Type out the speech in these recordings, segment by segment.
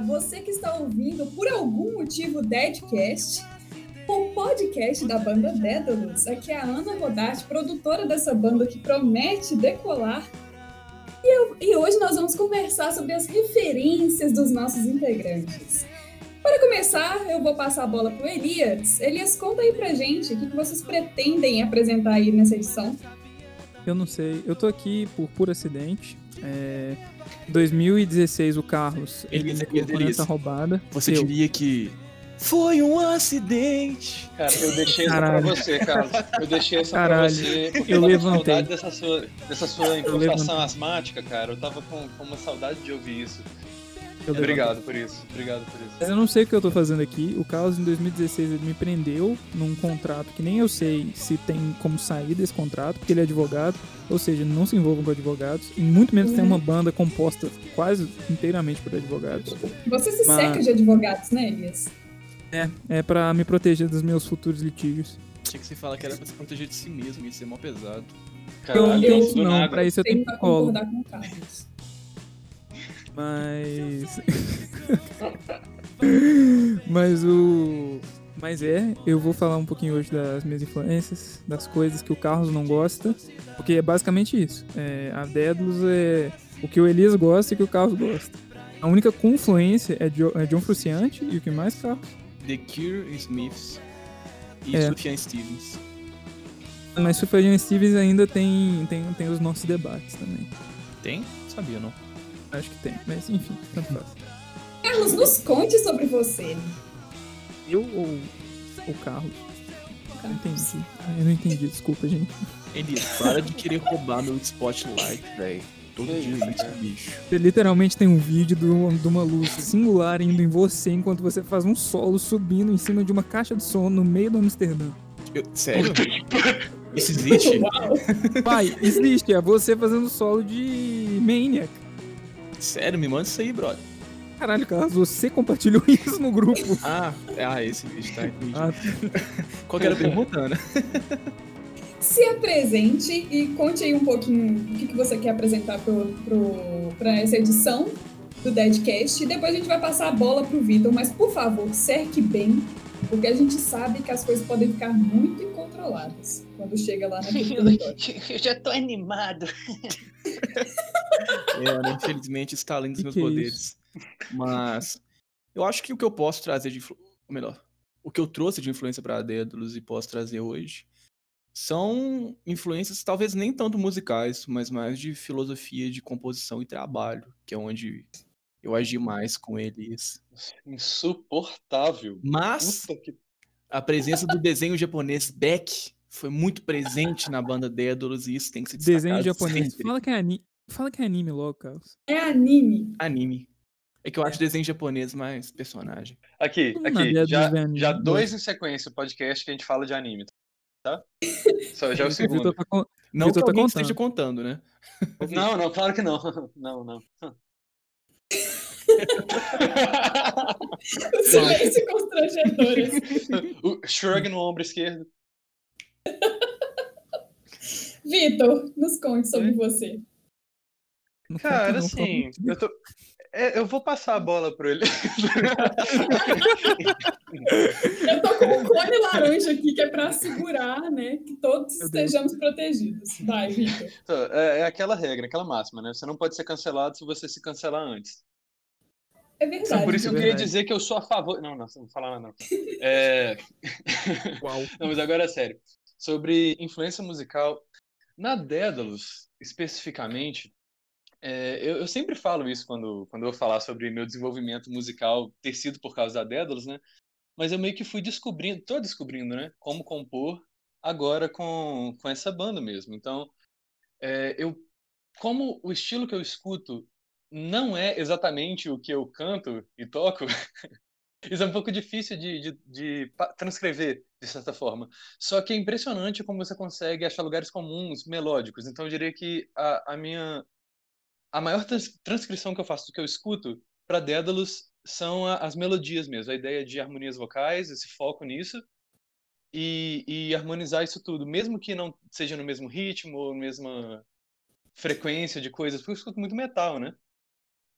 Você que está ouvindo por algum motivo Deadcast, o podcast da banda Dédalus. Aqui é a Ana Rodarte, produtora dessa banda que promete decolar. E, eu, e hoje nós vamos conversar sobre as referências dos nossos integrantes. Para começar, eu vou passar a bola para o Elias. Elias, conta aí pra gente o que vocês pretendem apresentar aí nessa edição. Eu não sei, eu tô aqui por puro acidente. É, 2016, o Carlos, ele colocou nessa roubada. Você eu. diria que foi um acidente. Cara, eu deixei essa Caralho. pra você, Carlos. Eu deixei essa Caralho. pra você. Porque Eu eu tava levantei. com saudade dessa sua, dessa sua improvisação asmática, cara. Eu tava com, com uma saudade de ouvir isso. Eu. Obrigado por isso. Obrigado por isso. Mas eu não sei o que eu tô fazendo aqui. O Carlos, em 2016, ele me prendeu num contrato que nem eu sei se tem como sair desse contrato, porque ele é advogado. Ou seja, não se envolvam com advogados. E muito menos tem uma banda composta quase inteiramente por advogados. Você se Mas- cerca de advogados, né, Elias? É, é pra me proteger dos meus futuros litígios. Tinha que você falar que era pra se proteger de si mesmo, isso é mó pesado. Eu não Caralho, tenho eu- isso do não, nada. pra isso eu Tenho tenho pra psicólogo. concordar com o Carlos. Mas. Mas o. Mas é, eu vou falar um pouquinho hoje das minhas influências, das coisas que o Carlos não gosta, porque é basicamente isso. É, a Dédalus é o que o Elias gosta e o que o Carlos gosta. A única confluência é, Jo- é John Fruciante e o que mais, Carlos? The Cure, Smiths e É. Sufjan Stevens. Mas Sufjan Stevens ainda tem, tem, tem os nossos debates também. Tem? Sabia, não. Acho que tem, mas enfim, tanto faz. Carlos, nos conte sobre você. Eu ou o Carlos? Eu não entendi. Ah, eu não entendi, desculpa, gente. Elias, para de querer roubar meu spotlight, velho. Todo Que dia isso, bicho. Você literalmente tem um vídeo de uma luz singular indo em você enquanto você faz um solo subindo em cima de uma caixa de som no meio do Amsterdã. Eu- sério? Isso existe? Pai, existe, é você fazendo solo de Maniac. Sério, me manda isso aí, brother. Caralho, Carlos, você compartilhou isso no grupo. Ah, é- ah esse vídeo, tá? Entendi. Ah, Qual que era a pergunta, né? Se apresente e conte aí um pouquinho o que, que você quer apresentar pro, pro, pra essa edição do Deadcast. E depois a gente vai passar a bola pro Vitor, mas por favor, cerque bem, porque a gente sabe que as coisas podem ficar muito incontroladas quando chega lá território. Eu já tô animado. É, né? infelizmente está além dos Que meus que é poderes. Mas eu acho que o que eu posso trazer de. Ou melhor, o que eu trouxe de influência para Dédalus e posso trazer hoje são influências talvez nem tanto musicais, mas mais de filosofia de composição e trabalho, que é onde eu agi mais com eles. Insuportável. Mas Puta que... a presença do desenho japonês Beck foi muito presente na banda Dédalus e isso tem que ser destacado desenho japonês. sempre. Fala que é anime. Fala que é anime logo, Carlos. É anime. Anime. É que eu acho desenho japonês mais personagem. Aqui, aqui. Já, já dois. dois em sequência o podcast que a gente fala de anime, tá? Só já é o segundo. Vitor tá con- Não Vitor que tá alguém contando. esteja contando, né? Não, não, claro que não. Não, não. O silêncio constrangedor. o shrug no ombro esquerdo. Vitor, nos conte sobre você. Cara, assim, eu, tô... é, eu vou passar a bola pro ele. Eu tô com um cone laranja aqui que é pra assegurar, né, que todos estejamos protegidos. Vai, Vitor. é, é aquela regra, aquela máxima, né? Você não pode ser cancelado se você se cancelar antes. É verdade. Por isso é eu queria dizer que eu sou a favor. Não, não, você não vou falar nada, não. É... Uau. Não, mas agora é sério. Sobre influência musical, na Dédalus, especificamente, é, eu, eu sempre falo isso quando, quando eu falar sobre meu desenvolvimento musical ter sido por causa da Dédalus, né? Mas eu meio que fui descobrindo, tô descobrindo, né? Como compor agora com, com essa banda mesmo. Então, é, eu, como o estilo que eu escuto não é exatamente o que eu canto e toco, isso é um pouco difícil de, de, de transcrever, de certa forma. Só que é impressionante como você consegue achar lugares comuns, melódicos. Então eu diria que a, a minha a maior trans- transcrição que eu faço do que eu escuto para Dédalus são a- as melodias mesmo, a ideia de harmonias vocais, esse foco nisso e, e harmonizar isso tudo, mesmo que não seja no mesmo ritmo ou mesma frequência de coisas, porque eu escuto muito metal, né?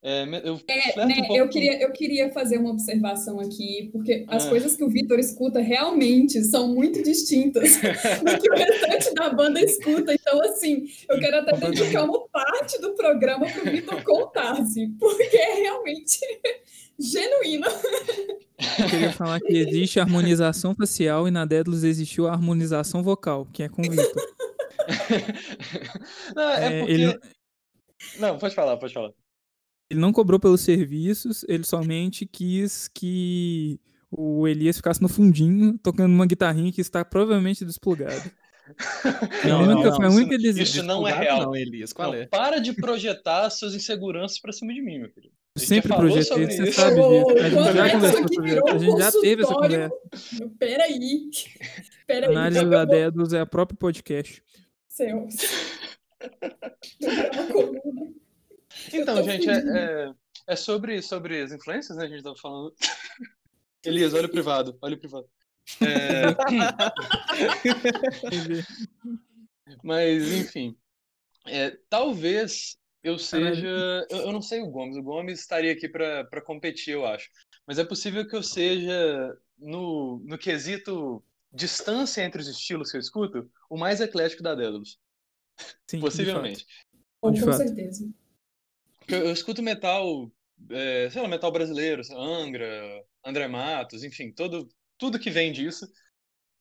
É, eu, é, né, um eu, queria, eu queria fazer uma observação aqui, porque as ah. coisas que o Vitor escuta realmente são muito distintas do que o restante da banda escuta. Então, assim, eu quero até dedicar uma parte do programa para o Vitor contar, assim, porque é realmente genuíno. Eu queria falar que existe harmonização facial e na Dédalus existiu a harmonização vocal, que é com o Vitor. Não, é, é porque... Ele... Não, pode falar, pode falar. Ele não cobrou pelos serviços, ele somente quis que o Elias ficasse no fundinho, tocando uma guitarrinha que está provavelmente desplugada. Não, não, não, única isso, isso não é real. Não, Elias, qual é? Para de projetar suas inseguranças para cima de mim, meu querido. Eu sempre projetei, você isso. sabe disso. A gente já conversou sobre isso. A gente já teve essa conversa. Peraí. Peraí. Análise da Dedos é a própria podcast. Céus. Então, gente, é, é, é, sobre, sobre as influências, né? A gente tava falando. Elias, olha o privado, olha o privado. É... Mas, enfim. É, talvez eu seja. Eu, eu, não sei o Gomes. O Gomes estaria aqui para competir, eu acho. Mas é possível que eu seja, no, no quesito distância entre os estilos que eu escuto, o mais eclético da Dédalus. Sim, Possivelmente. Com certeza. Eu, eu escuto metal, é, sei lá, metal brasileiro, Angra, André Matos, enfim, todo, tudo que vem disso.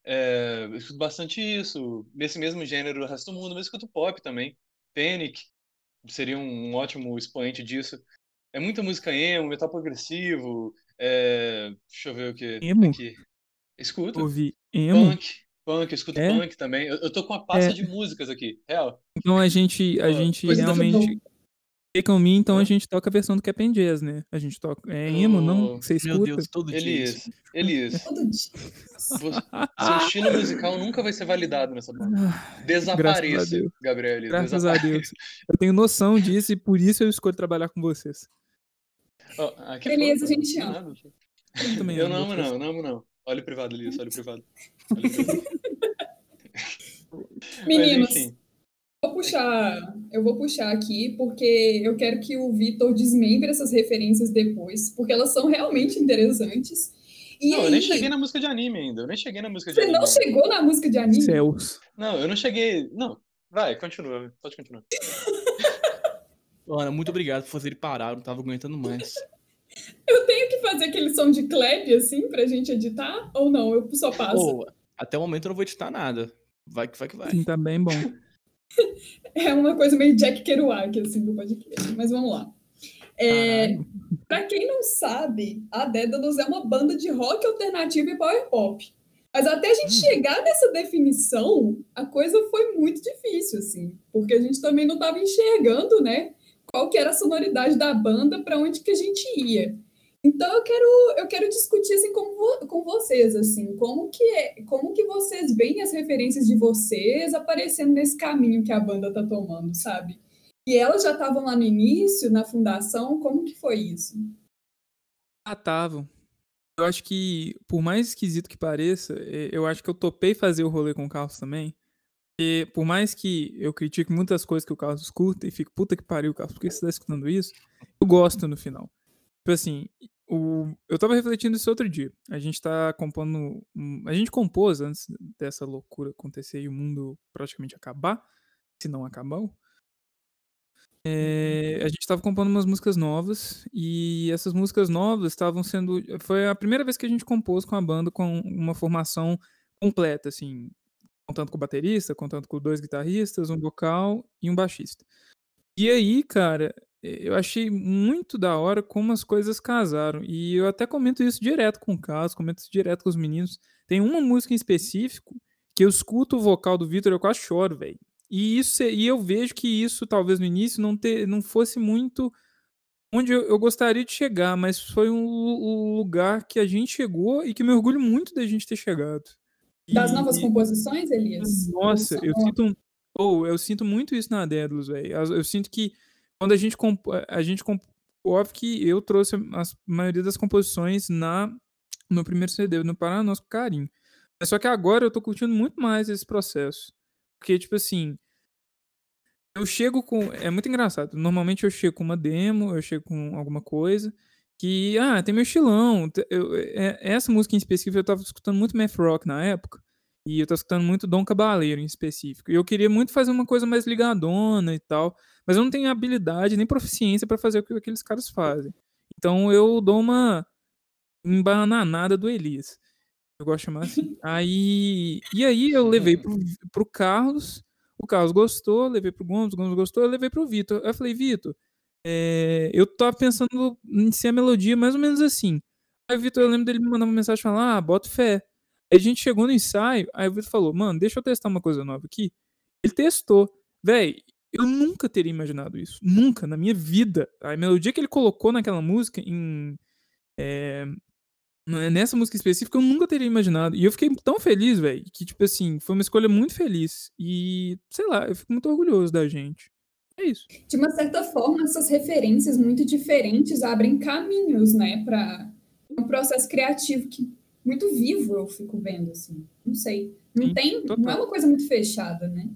É, eu escuto bastante isso, nesse mesmo gênero do resto do mundo, mas eu escuto pop também. Panic seria um, um ótimo expoente disso. É muita música emo, metal progressivo, é, deixa eu ver o que emo? aqui. Escuto. Ouvi emo? Punk, punk, eu escuto é? punk também. Eu, eu tô com uma pasta é. de músicas aqui, real. Então a gente, a gente realmente Take On Me, então a gente toca a versão do Cap'n Jazz, né? A gente toca. É emo, não? Você escuta? Meu Deus, todo Elias, dia. Elias. Todo dia. Seu estilo musical nunca vai ser validado nessa banda. Ah, Desapareça, Gabriel. Elias, Graças a Deus. Eu tenho noção disso e por isso eu escolho trabalhar com vocês. Oh, Elias, a gente ama. Eu, também eu não amo, não, não amo, não. Olha o privado, Elias, olha o privado. Olha o privado. Meninos. Mas, vou puxar, eu vou puxar aqui, porque eu quero que o Vitor desmembre essas referências depois, porque elas são realmente interessantes. E não, aí... eu nem cheguei na música de anime ainda. Eu nem cheguei na música de Você anime. Você não chegou na música de anime? Céus. Não, eu não cheguei. Não, vai, continua. Pode continuar. Ana, muito obrigado por fazer ele parar, eu não tava aguentando mais. Eu tenho que fazer aquele som de clap assim pra gente editar? Ou não? Eu só passo. Oh, até o momento eu não vou editar nada. Vai que vai que vai. Sim, tá bem bom. é uma coisa meio Jack Kerouac, assim, do podcast. Mas vamos lá. É, para quem não sabe, a Dédalus é uma banda de rock alternativo e power pop. Mas até a gente hum. chegar nessa definição, a coisa foi muito difícil, assim, porque a gente também não estava enxergando, né, qual que era a sonoridade da banda, para onde que a gente ia. Então eu quero eu quero discutir assim com, com vocês assim, como que é, como que vocês veem as referências de vocês aparecendo nesse caminho que a banda tá tomando, sabe? E elas já estavam lá no início, na fundação, como que foi isso? Ah, estavam. Eu acho que, por mais esquisito que pareça, é, eu acho que eu topei fazer o rolê com o Carlos também. E por mais que eu critique muitas coisas que o Carlos escuta e fico, puta que pariu, Carlos, por que você tá escutando isso? Eu gosto no final. Tipo assim, o, eu tava refletindo isso outro dia. A gente tá compondo. A gente compôs antes dessa loucura acontecer e o mundo praticamente acabar, se não acabou. É, a gente tava compondo umas músicas novas e essas músicas novas estavam sendo. Foi a primeira vez que a gente compôs com a banda com uma formação completa, assim, contando com o baterista, contando com dois guitarristas, um vocal e um baixista. E aí, cara, eu achei muito da hora como as coisas casaram. E eu até comento isso direto com o Carlos, comento isso direto com os meninos. Tem uma música em específico que eu escuto o vocal do Vitor e eu quase choro, velho. E isso e eu vejo que isso talvez no início não ter, não fosse muito onde eu, eu gostaria de chegar, mas foi um, um, lugar que a gente chegou e que me orgulho muito da gente ter chegado. Das novas composições, Elias? Nossa, eu sinto, oh, eu sinto muito isso na Dédalus, velho. Eu sinto que quando a gente comp... a gente óbvio que eu trouxe a maioria das composições na no primeiro CD no Paraná nosso carinho. Só que agora eu tô curtindo muito mais esse processo. Porque tipo assim, eu chego com. É muito engraçado. Normalmente eu chego com uma demo, eu chego com alguma coisa que, ah, tem meu estilão. Eu, é, essa música em específico eu tava escutando muito math rock na época. E eu tava escutando muito Dom Cabaleiro em específico. E eu queria muito fazer uma coisa mais ligadona e tal. Mas eu não tenho habilidade nem proficiência para fazer o que aqueles caras fazem. Então eu dou uma embananada do Elias. Eu gosto de chamar assim. Aí, e aí eu levei pro, pro Carlos. O Carlos gostou, levei pro Gomes, o Gomes gostou, eu levei pro Vitor. Eu falei, Vitor, é, eu tava pensando em ser a melodia mais ou menos assim. Aí o Vitor, eu lembro dele me mandar uma mensagem falando, ah, bota fé. A gente chegou no ensaio, aí o Vitor falou, mano, deixa eu testar uma coisa nova aqui. Ele testou. Véi, eu nunca teria imaginado isso. Nunca, na minha vida. A melodia que ele colocou naquela música, em, é, nessa música específica, eu nunca teria imaginado. E eu fiquei tão feliz, velho, que, tipo assim, foi uma escolha muito feliz. E, sei lá, eu fico muito orgulhoso da gente. É isso. De uma certa forma, essas referências muito diferentes abrem caminhos, né, para um processo criativo que muito vivo eu fico vendo, assim. Não sei. Não Sim, tem. Total. Não é uma coisa muito fechada, né?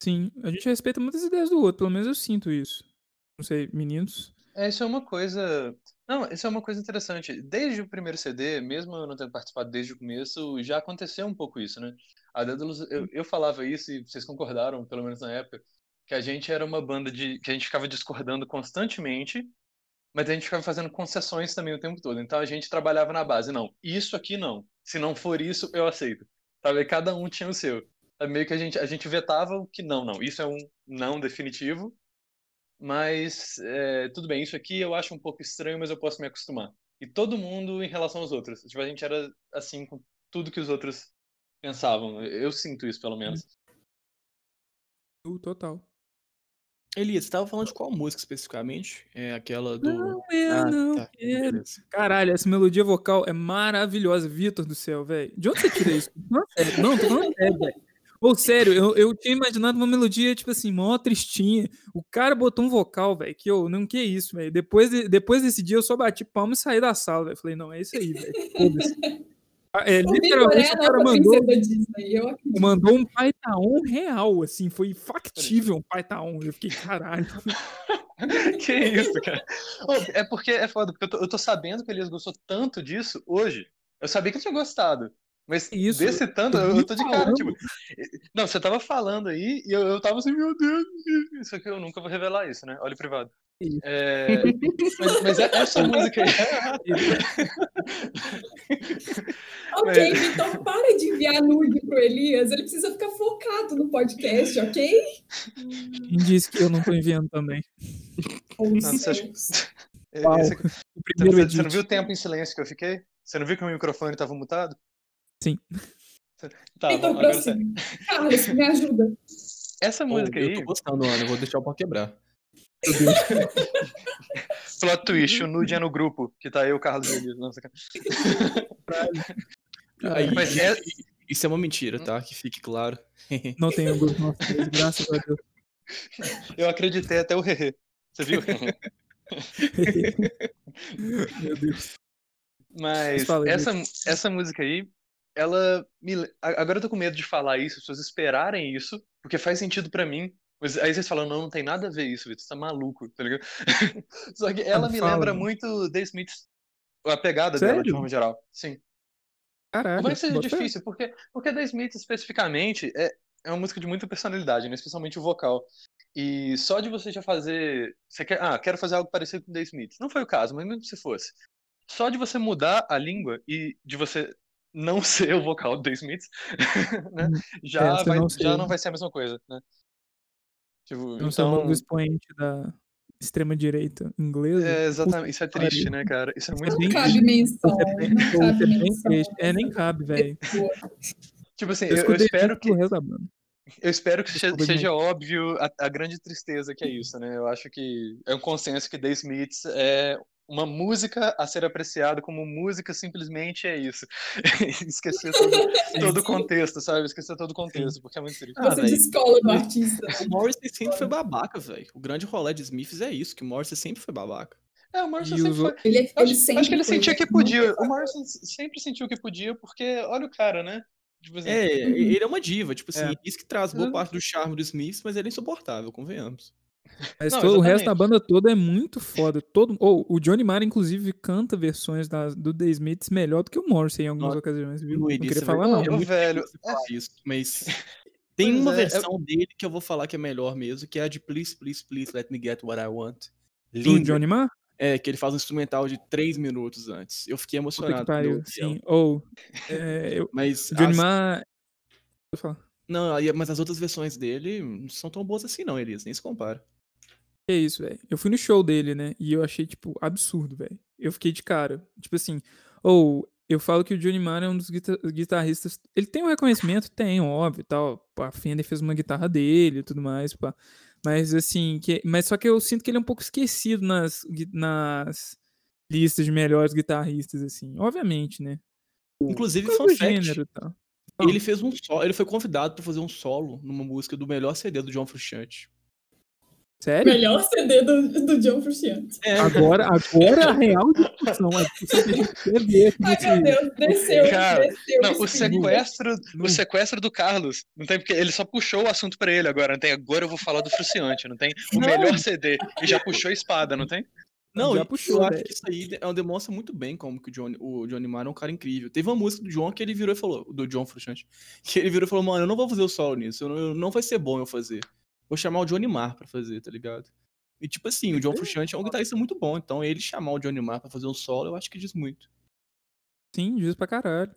Sim, a gente respeita muitas ideias do outro, pelo menos eu sinto isso. Não sei, meninos. É, isso é uma coisa. Não, isso é uma coisa interessante. Desde o primeiro CD, mesmo eu não tendo participado desde o começo, já aconteceu um pouco isso, né? A Daedalus, eu, eu falava isso e vocês concordaram, pelo menos na época, que a gente era uma banda de que a gente ficava discordando constantemente, mas a gente ficava fazendo concessões também o tempo todo. Então a gente trabalhava na base, não, isso aqui não. Se não for isso, eu aceito. Sabe? Cada um tinha o seu. Sabe? Meio que a gente, a gente vetava o que não, não. Isso é um não definitivo, mas é, tudo bem, isso aqui eu acho um pouco estranho, mas eu posso me acostumar. E todo mundo em relação aos outros. Tipo, a gente era assim com tudo que os outros pensavam. Eu sinto isso, pelo menos. Total. Elias, você tava falando de qual música especificamente? É aquela do. Não, eu ah, não tá. quero. Caralho, essa melodia vocal é maravilhosa. Vitor do céu, velho. De onde você tira isso? Não, sério. Não, tô falando sério, velho. Ou sério, eu, eu tinha imaginado uma melodia, tipo assim, mó tristinha. O cara botou um vocal, velho, que eu, não, que isso, velho. Depois, de, depois desse dia eu só bati palma e saí da sala, velho. Falei, não, é isso aí, velho. Ah, é, literalmente o cara mandou, mandou um Python real, assim, foi factível um Python. Eu fiquei, caralho. que isso, cara. É porque é foda, porque eu tô, eu tô sabendo que Elias gostou tanto disso hoje. Eu sabia que ele tinha gostado. Mas Isso, desse tanto, eu, eu tô de cara, tipo. Não, você tava falando aí e eu, eu tava assim, meu Deus, isso aqui eu nunca vou revelar isso, né? Olha privado. É, mas, mas, é essa música aí. ok, mas... então para de enviar nude pro Elias, ele precisa ficar focado no podcast, ok? Quem disse que eu não tô enviando também? Oh, Nossa, acha... Esse... Você, você não viu o tempo em silêncio que eu fiquei? Você não viu que o meu microfone estava mutado? Sim. Tá, então, bom, próximo. Carlos, me ajuda. Essa música oh, aí. Eu tô gostando, Ana, eu vou deixar o pau quebrar. Plot twist, o nude é no grupo, que tá aí o Carlos. Nossa, Aí, Mas é... Isso é uma mentira, tá? Que fique claro. Não tem um grupo nosso, graças a Deus. Eu acreditei até o Rerê. Você viu? Meu Deus. Mas essa, essa música aí, ela me. Agora eu tô com medo de falar isso, as pessoas esperarem isso, porque faz sentido para mim. Mas aí vocês falam, não, não tem nada a ver isso, Vitor, você tá maluco, tá ligado? Só que ela me lembra muito The Smiths, a pegada Sério? dela, de forma geral. Sim. Caraca. Vai ser difícil, porque, porque The Smiths, especificamente, é, é uma música de muita personalidade, né? especialmente o vocal. E só de você já fazer. Você quer, ah, quero fazer algo parecido com The Smiths. Não foi o caso, mas mesmo se fosse. Só de você mudar a língua e de você não ser o vocal do The Smiths, né? Hum, já, é, vai, não já não vai ser a mesma coisa, né? Tipo, não então... ser expoente da extrema-direita inglesa. É, exatamente. Isso é triste, né, cara? Isso é muito não cabe menção. Não cabe menção. É, nem cabe, velho. Tipo assim, eu, eu, eu espero que... Eu espero que seja, seja óbvio a, a, grande tristeza que é isso, né? Eu acho que é um consenso que The Smiths é uma música a ser apreciada como música simplesmente é isso. Esquecer todo, todo o contexto, sabe? Esquecer todo o contexto, porque é muito triste. Ah, Você véio, escola do artista. O Morrissey sempre foi babaca, velho. O grande rolê de Smiths é isso, que o Morrissey sempre foi babaca. É, o Morrison sempre foi. Ele, ele acho, acho, que ele sentia que podia. O Morrison sempre sentiu que podia, porque olha o cara, né? Tipo assim, É, ele é uma diva, tipo assim, É. isso que traz boa É. parte do charme do Smith, mas ele é insuportável, convenhamos. Mas Não, todo- o resto da banda toda é muito foda. Todo, ou o Johnny Marr, inclusive, canta versões das- do The Smiths melhor do que o Morrissey em algumas Não, ocasiões, viu? Não queria é falar, não. Ô, muito velho, falar isso, mas tem Pois uma é, versão dele que eu vou falar que é melhor mesmo, que é a de Please, Please, Please Let Me Get What I Want. Do Linda. Johnny Marr? É, que ele faz um instrumental de três minutos antes. Eu fiquei Puta que emocionado. pariu. Sim. Ou. é, eu- Mas, Johnny as- Marr. Não, aí- mas as outras versões dele não são tão boas assim, não, Elias. Nem se compara. Que isso, velho. Eu fui no show dele, né? E eu achei, tipo, absurdo, velho. Eu fiquei de cara. Tipo assim, ou eu falo que o Johnny Marr é um dos guita- guitarristas. Ele tem um reconhecimento? Tem, óbvio, e tal. A Fender fez uma guitarra dele e tudo mais, pá. Mas assim, que... mas só que eu sinto que ele é um pouco esquecido nas, nas listas de melhores guitarristas, assim. Obviamente, né? Inclusive, Por fun gênero tal. ele fez um solo, ele foi convidado pra fazer um solo numa música do melhor CD do John Frusciante. Sério? Melhor CD do, do John Frusciante. É, Agora, agora a real discussão. Ver aqui Ai, meu Deus, desceu, Cara, desceu. Não, o sequestro, o sequestro do Carlos, não tem porque ele só puxou o assunto pra ele agora, não tem? Agora eu vou falar do Fruciante, não tem? O Não. melhor CD e já puxou a espada, não tem? Não, Já puxou, eu acho que isso aí é, demonstra muito bem como que o Johnny, o Johnny Marr é um cara incrível. Teve uma música do John que ele virou e falou, do John Frusciante, que ele virou e falou, mano, eu não vou fazer o solo nisso, eu não, eu- não vai ser bom eu fazer. Vou chamar o Johnny Marr pra fazer, tá ligado? E tipo assim, o John Frusciante é um guitarrista muito bom, então ele chamar o Johnny Marr pra fazer um solo, eu acho que diz muito. Sim, diz pra caralho.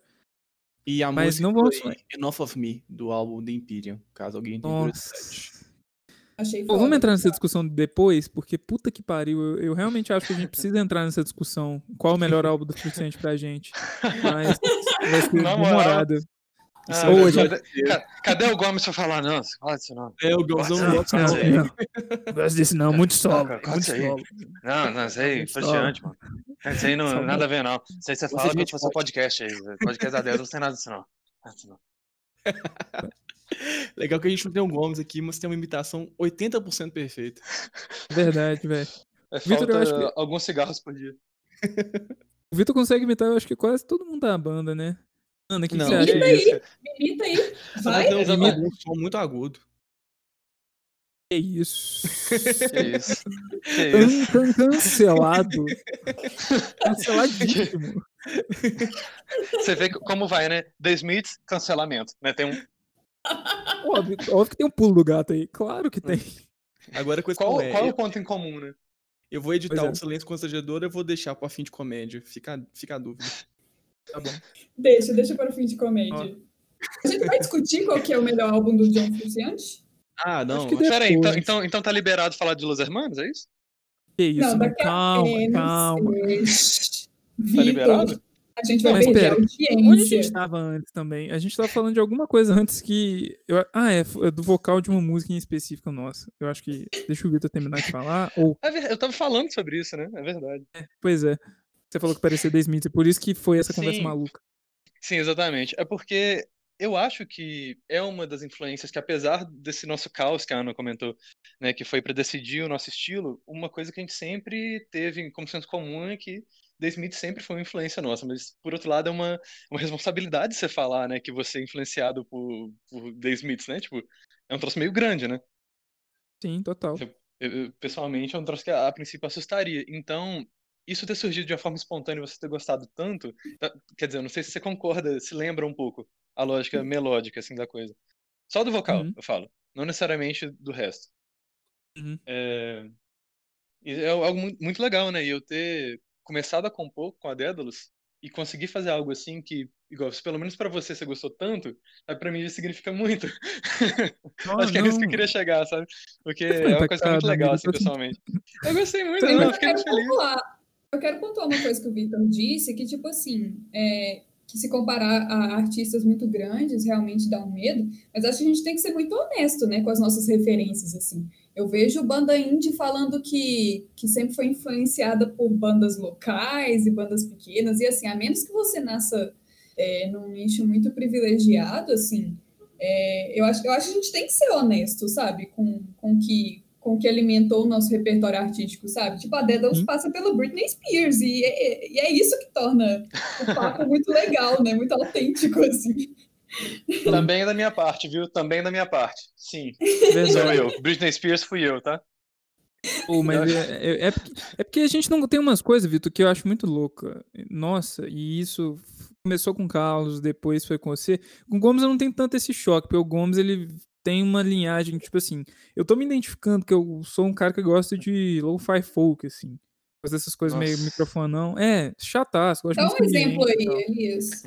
E a Mas música não foi Enough of Me, do álbum The Imperium, caso alguém tenha curiosidade. Achei Pô, vamos entrar nessa discussão depois, porque puta que pariu. Eu, eu realmente acho que a gente precisa entrar nessa discussão. Qual o melhor álbum do Suficiente pra gente? Mas vai ser demorado. Ah, Ou mas já- cadê, ca- cadê o Gomes pra falar? Não, fala disso não. É, o Gãozão Não, gosta não, muito. sei. não, não gosto disso não, muito solo. Não, muito isso aí. solo. Não, não, isso aí, frustrante, mano. Isso aí não nada a ver, não. Isso aí você fala quando gente for seu pode- podcast aí. Podcast da Deus, não tem nada disso, não. Legal que a gente não tem um Gomes aqui, mas tem uma imitação 80% perfeita. Verdade, velho. É, Vitor, eu acho que- alguns cigarros por dia. O Vitor consegue imitar, eu acho que quase todo mundo da banda, né? Ana, o que, que Não, você acha imita disso? aí. Imita aí. Vai. Um- Exatamente. um som muito agudo. Que isso? Que isso. Que isso. Tan, cancelado. Canceladíssimo. Você vê como vai, né? The Smiths, cancelamento. Né? Tem um... Óbvio, óbvio que tem um pulo do gato aí. Claro que tem. Agora, coisa qual, que qual é o ponto em comum, né? eu vou editar Pois é. o Silêncio Constrangedor, eu vou deixar pro afim de comédia. Fica, fica a dúvida. Tá bom. Deixa, deixa para o fim de comédia. A gente vai discutir qual que é o melhor álbum do John Frusciante? Ah, não. Acho que acho- Pera aí, então, então, então tá liberado falar de Los Hermanos, é isso? Que isso, não, não, daqui a calma, é, calma. Shhh. Tá Vitor, liberado? a gente vai Mas perder pera, a Onde a audiência. gente tava antes também? A gente tava falando de alguma coisa antes que. eu- ah, é, é do vocal de uma música em específico nossa. Eu acho que. Deixa o Vitor terminar de falar. Ou, É Eu tava falando sobre isso, né? É verdade. pois é. Você falou que parecia The Smith, por isso que foi essa conversa Sim. maluca. Sim, exatamente. É porque eu acho que é uma das influências que, apesar desse nosso caos que a Ana comentou, né, que foi para decidir o nosso estilo, uma coisa que a gente sempre teve como senso comum é que The Smith sempre foi uma influência nossa, mas por outro lado é uma, uma responsabilidade você falar, né, que você é influenciado por, por The Smiths, né? Tipo, é um troço meio grande, né? Sim, total. Eu- eu- pessoalmente, é um troço que a, a princípio assustaria. Então, isso ter surgido de uma forma espontânea e você ter gostado tanto, tá- quer dizer, eu não sei se você concorda, se lembra um pouco a lógica melódica, assim, da coisa. Só do vocal, Uhum. eu falo. Não necessariamente do resto. Uhum. É... é algo mu- muito legal, né? E eu ter começado a compor com a Dédalus e conseguir fazer algo assim que, igual, se pelo menos pra você você gostou tanto, aí pra mim isso significa muito. Ah, Acho que é nisso que eu não. queria chegar, sabe? Porque fico é uma coisa que é muito legal, assim, tô- pessoalmente. Eu gostei muito, não, eu fiquei muito feliz. pontuar. Eu quero pontuar uma coisa que o Victor disse, que, tipo assim, é, que se comparar a artistas muito grandes realmente dá um medo, mas acho que a gente tem que ser muito honesto, né, com as nossas referências, assim. Eu vejo banda indie falando que, que sempre foi influenciada por bandas locais e bandas pequenas, e assim, a menos que você nasça é, num nicho muito privilegiado, assim, é, eu, acho, eu acho que a gente tem que ser honesto, sabe, com, com que com que alimentou o nosso repertório artístico, sabe? Tipo, a Dédalus Hum. passa pelo Britney Spears, e é, e é isso que torna o papo muito legal, né? Muito autêntico, assim. Também é da minha parte, viu? Também é da minha parte. Sim. Sou eu. Britney Spears fui eu, tá? Pô, mas é, é, é porque, é porque a gente não tem umas coisas, Vitor, que eu acho muito louca. Nossa, e isso começou com o Carlos, depois foi com você. Com o Gomes eu não tenho tanto esse choque, porque o Gomes ele tem uma linhagem, tipo assim, eu tô me identificando que eu sou um cara que gosta de lo-fi folk, assim. Fazer essas coisas meio Nossa. microfonão. É, chataço. Dá um exemplo e aí, Elias.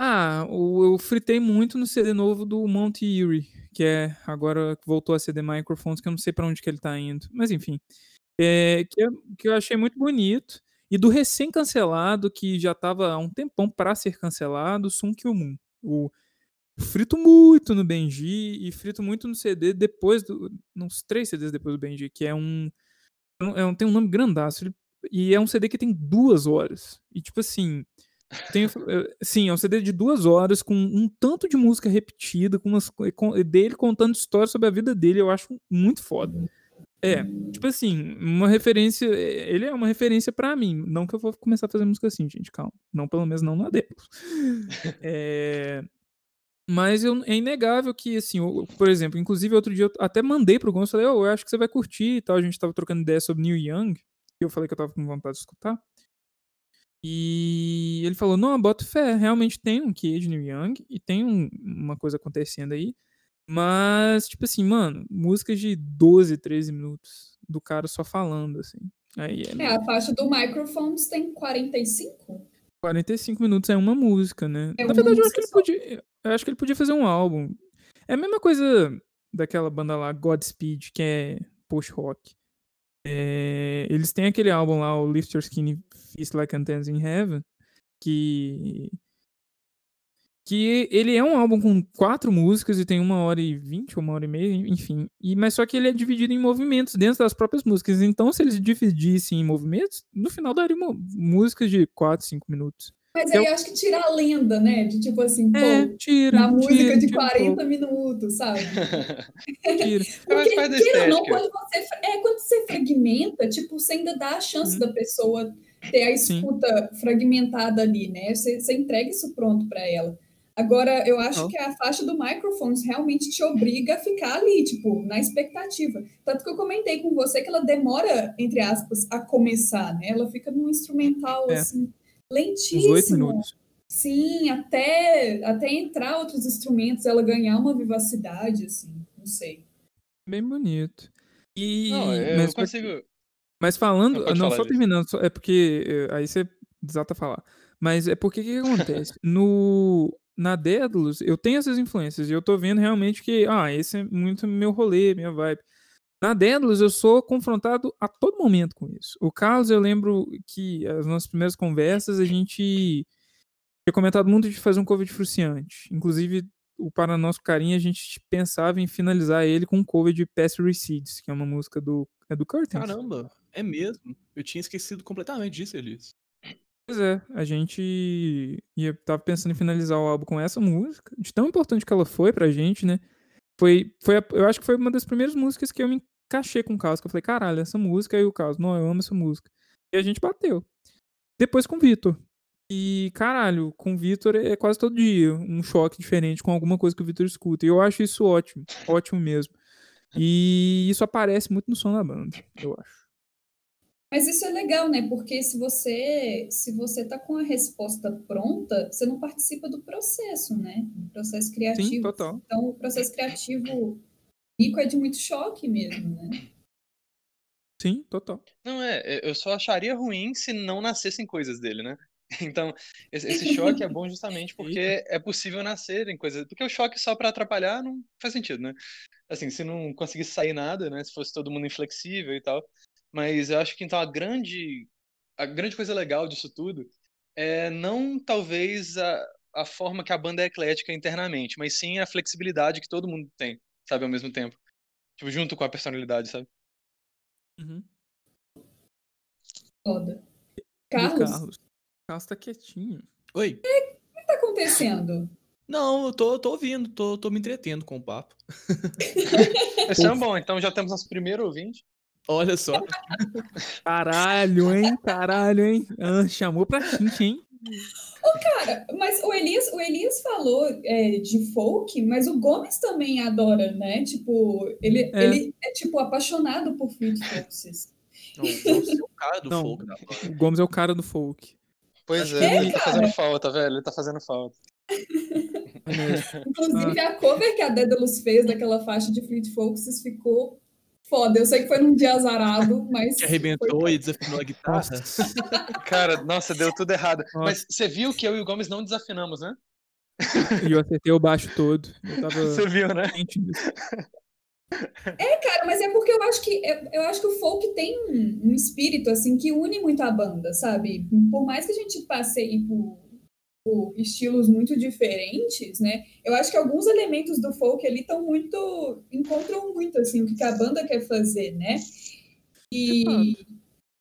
Ah, o- eu fritei muito no CD novo do Mount Erie, que é agora que voltou a ser The Microphones, que eu não sei pra onde que ele tá indo. Mas enfim. É, que, eu, que eu achei muito bonito. E do recém-cancelado, que já tava há um tempão pra ser cancelado, Sun Kill Moon. O, frito muito no Benji e frito muito no CD depois do. Uns três CDs depois do Benji, que é um. é um- tem um nome grandaço. ele- E é um CD que tem duas horas. E tipo assim. Tem, sim, é um CD de duas horas com um tanto de música repetida, com umas co- com- dele contando histórias sobre a vida dele, eu acho muito foda. É, tipo assim, uma referência. eh, Ele é uma referência pra mim. Não que eu vou começar a fazer música assim, gente, calma. Não, pelo menos não na Deplos. É, mas eu- é inegável que, assim, o- por exemplo, inclusive outro dia eu até mandei pro Gonçalo, falei, "Ô, eu acho que você vai curtir e tal. A gente tava trocando ideia sobre Neil Young, e eu falei que eu tava com vontade de escutar. E ele falou: Não, bota fé, realmente tem um quê de Young e tem um- uma coisa acontecendo aí. Mas, tipo assim, mano, músicas de 12, 13 minutos do cara só falando, assim. Aí é, É, a faixa do Microphones tem 45? 45 minutos é uma música, né? É Na verdade, eu acho, que ele só. podia, eu acho que ele podia fazer um álbum. É a mesma coisa daquela banda lá, Godspeed, que é post-rock. É, eles têm aquele álbum lá, o Lift Your Skinny Fist Like Antennas in Heaven, que que ele é um álbum com quatro músicas e tem uma hora e vinte, uma hora e meia, enfim. E, mas só que ele é dividido em movimentos dentro das próprias músicas. Então, se eles dividissem em movimentos, no final daria uma música de quatro, cinco minutos. Mas Eu- aí eu acho que tira a lenda, né? De tipo assim, É, pô, tira. na música tira, de tira um 40 minutos, sabe? tira. Porque, queira não, quando você, é, quando você fragmenta, tipo, você ainda dá a chance Uhum. da pessoa ter a Sim. escuta fragmentada ali, né? Você, você entrega isso pronto para ela. Agora, eu acho Total. que a faixa do Microphones realmente te obriga a ficar ali, tipo, na expectativa. Tanto que eu comentei com você que ela demora, entre aspas, a começar, né? Ela fica num instrumental, É. assim, Uns lentíssimo. oito minutos. Sim, até, até entrar outros instrumentos, ela ganhar uma vivacidade, assim, não sei. Bem bonito. E, Não, eu mas, consigo. mas falando. Não, Não, só Liz. terminando. só- é porque. eh, Aí você desata a falar. Mas é porque o que, que acontece? No, na Daedalus, eu tenho essas influências. E eu tô vendo realmente que. Ah, esse é muito meu rolê, minha vibe. Na Daedalus, eu sou confrontado a todo momento com isso. O Carlos, eu lembro que as nossas primeiras conversas, a gente tinha comentado muito de fazer um cover de Fruciante. Inclusive, o Para Nosso Carinho, a gente pensava em finalizar ele com um cover de Past Recedes, que é uma música do, é do. Caramba, é mesmo. Eu tinha esquecido completamente disso, Elias. Pois é, a gente ia, tava pensando em finalizar o álbum com essa música, de tão importante que ela foi pra gente, né? Foi, foi a- eu acho que foi uma das primeiras músicas que eu me encaixei com o Carlos, que eu falei, caralho, essa música, aí o Carlos, não, eu amo essa música. E a gente bateu. Depois com o Vitor. E, caralho, com o Vitor é quase todo dia um choque diferente com alguma coisa que o Vitor escuta. E eu acho isso ótimo, ótimo mesmo. E isso aparece muito no som da banda, eu acho. Mas isso é legal, né? Porque se você se você tá com a resposta pronta, você não participa do processo, né? Do processo criativo. Sim, total. Então, o processo criativo rico é de muito choque mesmo, né? Sim, total. Não, é, eu só acharia ruim se não nascessem coisas dele, né? Então, esse, esse choque é bom justamente porque é possível nascerem coisas. Porque o choque só pra atrapalhar não faz sentido, né? Assim, se não conseguisse sair nada, né? Se fosse todo mundo inflexível e tal. Mas eu acho que então a grande, a grande coisa legal disso tudo é não talvez a, a forma que a banda é eclética internamente, mas sim a flexibilidade que todo mundo tem, sabe, ao mesmo tempo. Tipo, junto com a personalidade, sabe? Uhum. Foda. O Carlos, o Carlos? O Carlos tá quietinho. Oi. que tá acontecendo? Não, eu tô, tô ouvindo, tô, tô me entretendo com o papo. Esse é um bom, então já temos nosso primeiro ouvinte. Olha só. Caralho, hein? Caralho, hein? Ah, chamou pra quente, hein? Cara, mas o Elias, o Elias falou é, de folk, mas o Gomes também adora, né? Tipo, ele É. ele é tipo apaixonado por Fleet Foxes. Não, você é o cara do Não. folk banda. O Gomes é o cara do folk. Pois é, que- ele tá fazendo falta, velho. Ele tá fazendo falta. É. Inclusive, a cover que a Daedalus fez daquela faixa de Fleet Foxes ficou foda. Eu sei que foi num dia azarado, mas. Que arrebentou e desafinou a guitarra. Cara, nossa, deu tudo errado. Nossa. Mas você viu que eu e o Gomes não desafinamos, né? E eu acertei o baixo todo. Eu tava Você viu, né? disso. Cara, mas é porque eu acho que eu, acho que o folk tem um, espírito assim que une muito a banda, sabe? Por mais que a gente passeie por, por estilos muito diferentes, né? Eu acho que alguns elementos do folk ali estão muito encontram muito assim o que a banda quer fazer, né? E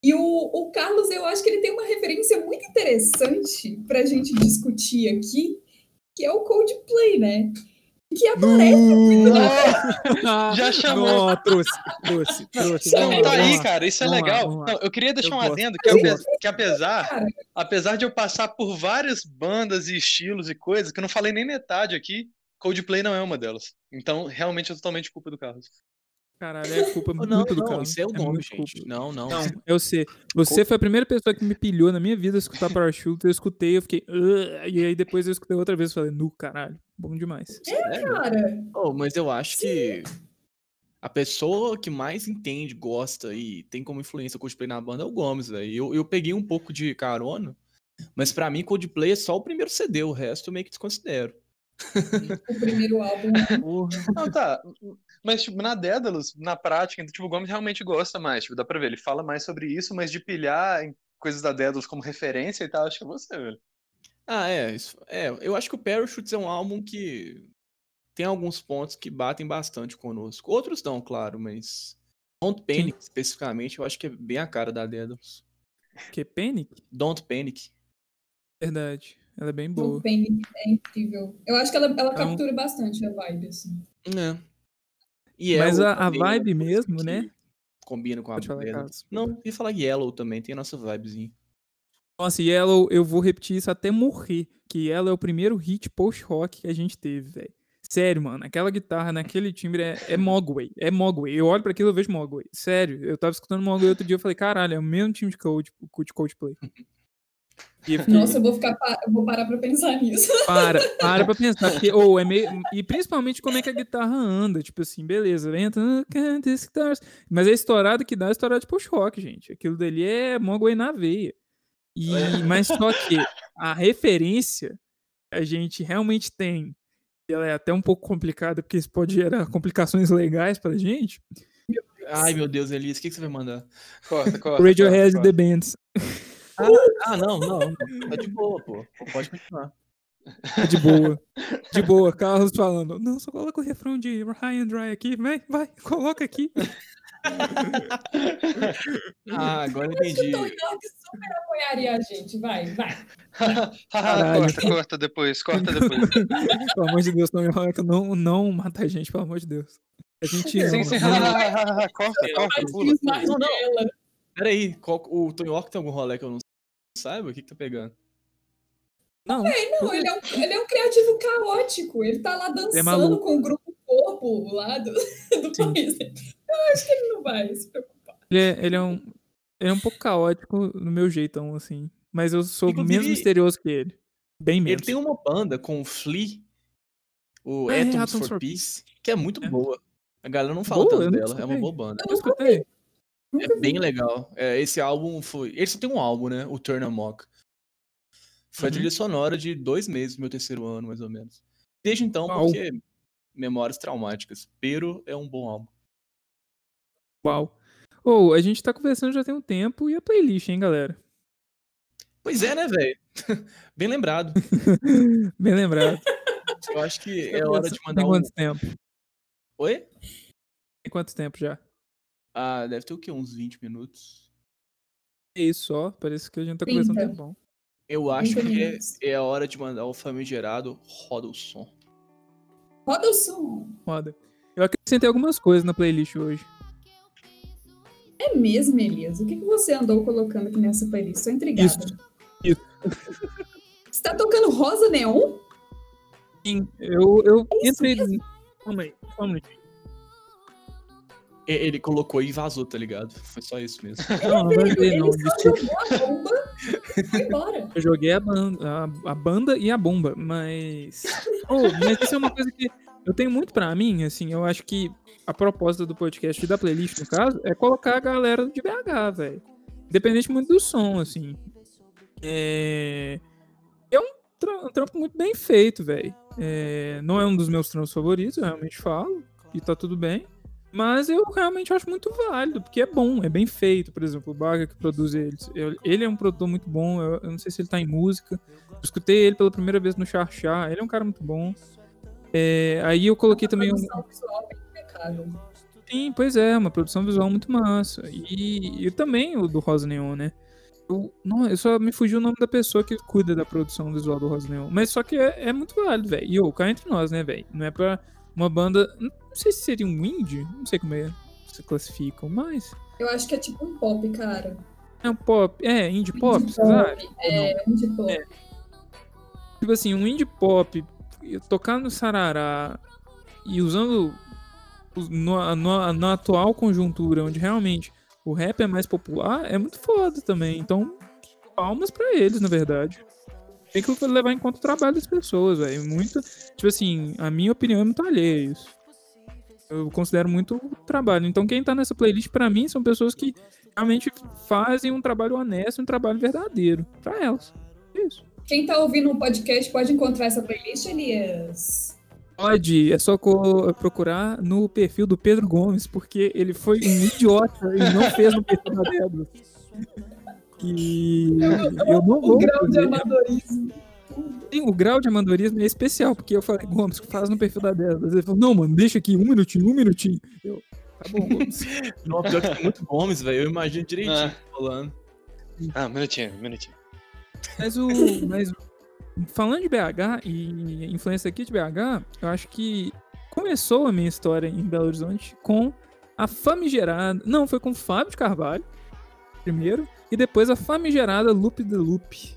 e o, o Carlos, eu acho que ele tem uma referência muito interessante para a gente discutir aqui, que é o Coldplay, né? Que aparece muito na Já chamou. Não, trouxe, trouxe, trouxe. Não, lá, tá aí, cara. Isso é Vamos legal. lá. Não, eu queria deixar Eu um gosto. adendo que, Eu ape- gosto. que apesar, apesar de eu passar por várias bandas e estilos e coisas, que eu não falei nem metade aqui, Coldplay não é uma delas. Então, realmente é totalmente culpa do Carlos. Caralho, é culpa Oh, muito não, do não, Carlos. isso é o nome, muito gente. culpa. Não, não. Não. Eu sei. Você foi a primeira pessoa que me pilhou na minha vida a escutar Parachute. Eu escutei, eu fiquei. E aí depois eu escutei outra vez e falei, nu, caralho. Bom demais. Sério? Cara, Oh, mas eu acho que a pessoa que mais entende, gosta e tem como influência o Coldplay na banda é o Gomes, velho. Eu, eu peguei um pouco de carona, mas pra mim Coldplay é só o primeiro CD, o resto eu meio que desconsidero. O primeiro álbum. Não, tá. Mas, tipo, na Dédalus, na prática, tipo, o Gomes realmente gosta mais. Tipo, dá pra ver, ele fala mais sobre isso, mas de pilhar em coisas da Dédalus como referência e tal, acho que é você, velho. Ah, é, isso- é. Eu acho que o Parachutes é um álbum que tem alguns pontos que batem bastante conosco. Outros não, claro, mas Don't Panic, especificamente, eu acho que é bem a cara da Daedalus. Que Panic? Don't Panic. Verdade. Ela é bem O boa. É incrível. Eu acho que ela, ela um- captura bastante a vibe, assim. É. E Mas a- a é uma vibe mesmo, né? Combina com a. Carlos. Não, ia falar Yellow também, tem a nossa vibezinha. Nossa, Yellow, eu vou repetir isso até morrer. Que Yellow é o primeiro hit post-rock que a gente teve, velho. Sério, mano. Aquela guitarra naquele timbre é, é Mogwai. É Mogwai. Eu olho pra aquilo e eu vejo Mogwai. Sério. Eu tava escutando Mogwai outro dia eu falei, caralho, é o mesmo time de Cold, de Coldplay. Fiquei, Nossa, eu vou ficar pa- eu vou parar pra pensar nisso. para, para pra pensar. Porque, ou é meio. E principalmente como é que a guitarra anda. Tipo assim, beleza, entra. Mas a estourada que dá é estourada de post-rock, gente. Aquilo dali é Mogwai na veia. E, mas só que a referência a gente realmente tem, e ela é até um pouco complicada, porque isso pode gerar complicações legais pra gente. Ai, meu Deus, Elias, o que, que você vai mandar? Corta, corta. Radiohead corta, The Bands. Ah, não, não. não. Tá de boa, pô. Pode continuar. É De boa. De boa. Carlos falando. Não, só coloca o refrão de High and Dry aqui. Vai, vai, coloca aqui. Ah, agora eu O entendi. Tony Hawk super apoiaria a gente. Vai, vai. Caralho. corta, corta depois, corta depois. Pelo amor de Deus, Tony Hawk, não, não mata a gente, pelo amor de Deus. A gente ama. sim, sim, mas- corta, corta, pula. Margiela. Peraí, o Tony Hawk tem algum rolê que eu não saiba? O que, que tá pegando? Não, Não, ele é, um, ele é um criativo caótico. Ele tá lá dançando É com o grupo corpo lá do, do Sim. país. Eu acho que ele não vai se preocupar. ele é, ele é um. Ele é um pouco caótico no meu jeitão, assim. Mas eu sou Inclusive, menos misterioso que ele. Bem Ele menos. tem uma banda com o Flea, o É, Atoms Atoms for for Peace, que é muito É. boa. A galera não fala Boa? tanto dela, é uma boa banda. Eu escutei. É bem legal. É, esse álbum foi. Ele só tem um álbum, né? O Turn Amok. Foi a Uhum. trilha sonora de dois meses do meu terceiro ano, mais ou menos. Desde então, Uau. porque memórias traumáticas. Pero é um bom álbum. Uau. Ou, a gente tá conversando já tem um tempo e a playlist, hein, galera? Pois é, né, velho? Bem lembrado. Bem lembrado. Eu acho que é hora de mandar Tem um. quanto tempo? Oi? Tem quanto tempo já? Ah, deve ter o quê? Uns 20 minutos. É isso só. Parece que a gente tá 30. conversando um tempão. Eu acho 30 que é, é a hora de mandar o famigerado roda o som. Roda o som. Roda. Eu acrescentei algumas coisas na playlist hoje. É mesmo, Elias? O que, que você andou colocando aqui nessa playlist? Tô intrigada. Isso. Você tá tocando Rosa Neon? Sim, eu, eu É isso entrei. Calma aí, minutinho. E- Ele colocou e vazou, tá ligado? Foi só isso mesmo. Não, não vai ver, Ele não. só jogou a bomba e foi embora. Eu joguei a banda, a, a banda e a bomba, mas. Oh, mas isso é uma coisa que eu tenho muito pra mim, assim, eu acho que a proposta do podcast e da playlist, no caso, é colocar a galera de BH, velho. Independente muito do som, assim. É. É um, tra- um trampo muito bem feito, velho. É, Não é um dos meus trampos favoritos, eu realmente falo, e tá tudo bem. Mas eu realmente acho muito válido, porque é bom, é bem feito. Por exemplo, o Baga que produz eles. eu- Ele é um produtor muito bom, eu, eu não sei se ele tá em música. Eu escutei ele pela primeira vez no Charchá, ele é um cara muito bom. É, aí eu coloquei também um. Produção visual bem impecável. Sim, pois é, uma produção visual muito massa. E, e também o do Rosa Neon, né? Eu, não, eu só me fugiu o nome da pessoa que cuida da produção visual do Rosa Neon. Mas só que é, é muito válido, velho. E ô, cá entre nós, né, velho? Não é pra uma banda. Não sei se seria um indie, não sei como é se classificam, mas. Eu acho que é tipo um pop, cara. É um pop. É, indie pop, Indie acham? É, indie pop. É. Tipo assim, um indie pop tocar no Sarará e usando no, no- na atual conjuntura, onde realmente o rap é mais popular, é muito foda também. Então, palmas pra eles, na verdade. Tem que levar em conta o trabalho das pessoas, velho. Muito. Tipo assim, a minha opinião é muito alheia isso. Eu considero muito o trabalho. Então, quem tá nessa playlist, pra mim, são pessoas que realmente fazem um trabalho honesto, um trabalho verdadeiro. Pra elas. É Isso. Quem tá ouvindo o podcast pode encontrar essa playlist, Elias. Pode, é só procurar no perfil do Pedro Gomes, porque ele foi um idiota e não fez no perfil da Débora. E eu não O vou grau de amadorismo. Sim, o grau de amadorismo é especial, porque eu falei, Gomes, faz no perfil da Débora. Ele falou, não, mano, deixa aqui, um minutinho, um minutinho. Eu, tá bom, Gomes. Não, pior que tem muito Gomes, velho. Eu imagino direitinho Ah. falando. Ah, um minutinho, um minutinho. Mas o. Mas, falando de BH e influência aqui de BH, eu acho que começou a minha história em Belo Horizonte com a famigerada. Não, foi com o Fábio de Carvalho, primeiro, e depois a famigerada Loop the Loop.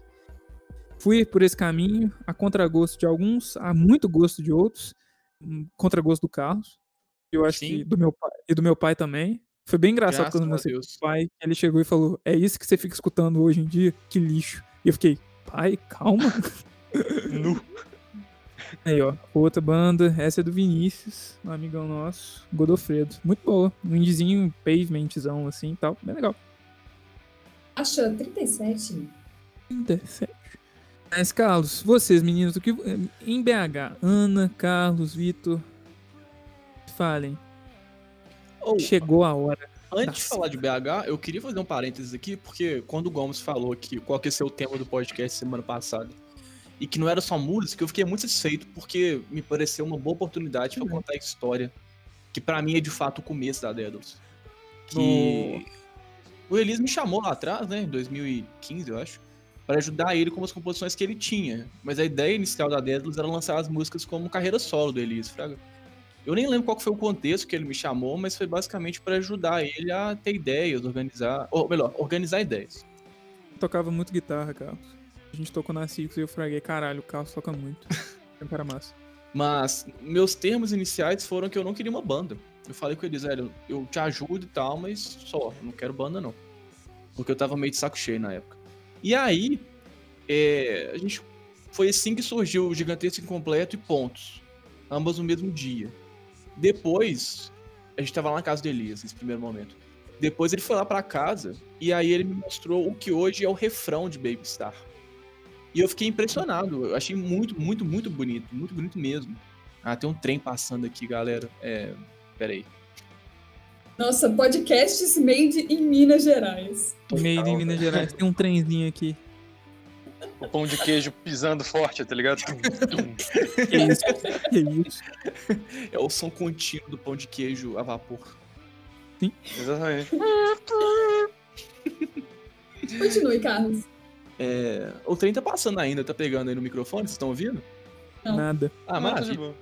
Fui por esse caminho, a contragosto de alguns, a muito gosto de outros, hum, contragosto do Carlos. Eu acho Sim. que do meu pai e do meu pai também. Foi bem engraçado Graças quando você Deus. pai, ele chegou e falou: É isso que você fica escutando hoje em dia? Que lixo. E eu fiquei, pai, calma. Nu. Aí, ó, outra banda, essa é do Vinícius, um amigão nosso, Godofredo. Muito boa. Um indiezinho, pavementzão assim e tal. Bem legal. Acha 37. 37. Mas, Carlos, vocês, meninos, o que. Em BH, Ana, Carlos, Vitor. Falem. Ou, Chegou a hora. antes de falar de BH, eu queria fazer um parênteses aqui, porque quando o Gomes falou que qual que ia ser o tema do podcast semana passada, e que não era só música, eu fiquei muito satisfeito, porque me pareceu uma boa oportunidade pra Uhum. contar a história, que pra mim é de fato o começo da Daedalus. Que o Elias me chamou lá atrás, né, em 2015, eu acho, para ajudar ele com as composições que ele tinha. Mas a ideia inicial da Daedalus era lançar as músicas como carreira solo do Elias Fraga. Eu nem lembro qual foi o contexto que ele me chamou, mas foi basicamente para ajudar ele a ter ideias, organizar, ou melhor, organizar ideias. Tocava muito guitarra, Carlos. A gente tocou na Six e eu fraguei, caralho, o Carlos toca muito. É um cara massa. Mas meus termos iniciais foram que eu não queria uma banda. Eu falei com eles, velho, eu te ajudo e tal, mas só, eu não quero banda não. Porque eu tava meio de saco cheio na época. E aí, é, a gente foi assim que surgiu o Gigantesco Incompleto e Pontos. Ambas no mesmo dia. Depois, a gente tava lá na casa do Elias, nesse primeiro momento. Depois ele foi lá pra casa e aí ele me mostrou o que hoje é o refrão de Baby Star. E eu fiquei impressionado. Eu achei muito, muito, muito bonito. Muito bonito mesmo. Ah, tem um trem passando aqui, galera. É. Peraí. Nossa, podcasts made em Minas Gerais. Total, em Minas. Gerais. Tem um trenzinho aqui. O pão de queijo pisando forte, tá ligado? Tum, tum. Que isso? Que isso? É o som contínuo do pão de queijo a vapor. Exatamente. Continue, Carlos. É, o trem tá passando ainda, tá pegando aí no microfone, vocês estão ouvindo? Não. Nada. Ah, tá maravilha. boa.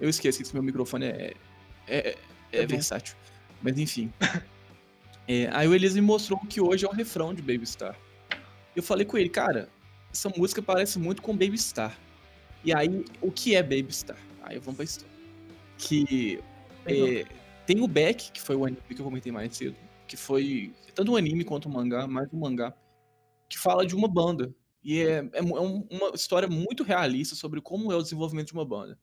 Eu esqueci que esse meu microfone é, é, é, é versátil. Mas enfim. É, aí o Elias me mostrou que hoje é o refrão de Baby Star. Eu falei com ele, cara, essa música parece muito com Baby Star. E aí, o que é Baby Star? Aí vamos pra história. Que é, tem o Beck, que foi o anime que eu comentei mais cedo, que foi tanto um anime quanto um mangá, mais um mangá, que fala de uma banda. E é, é, é uma história muito realista sobre como é o desenvolvimento de uma banda.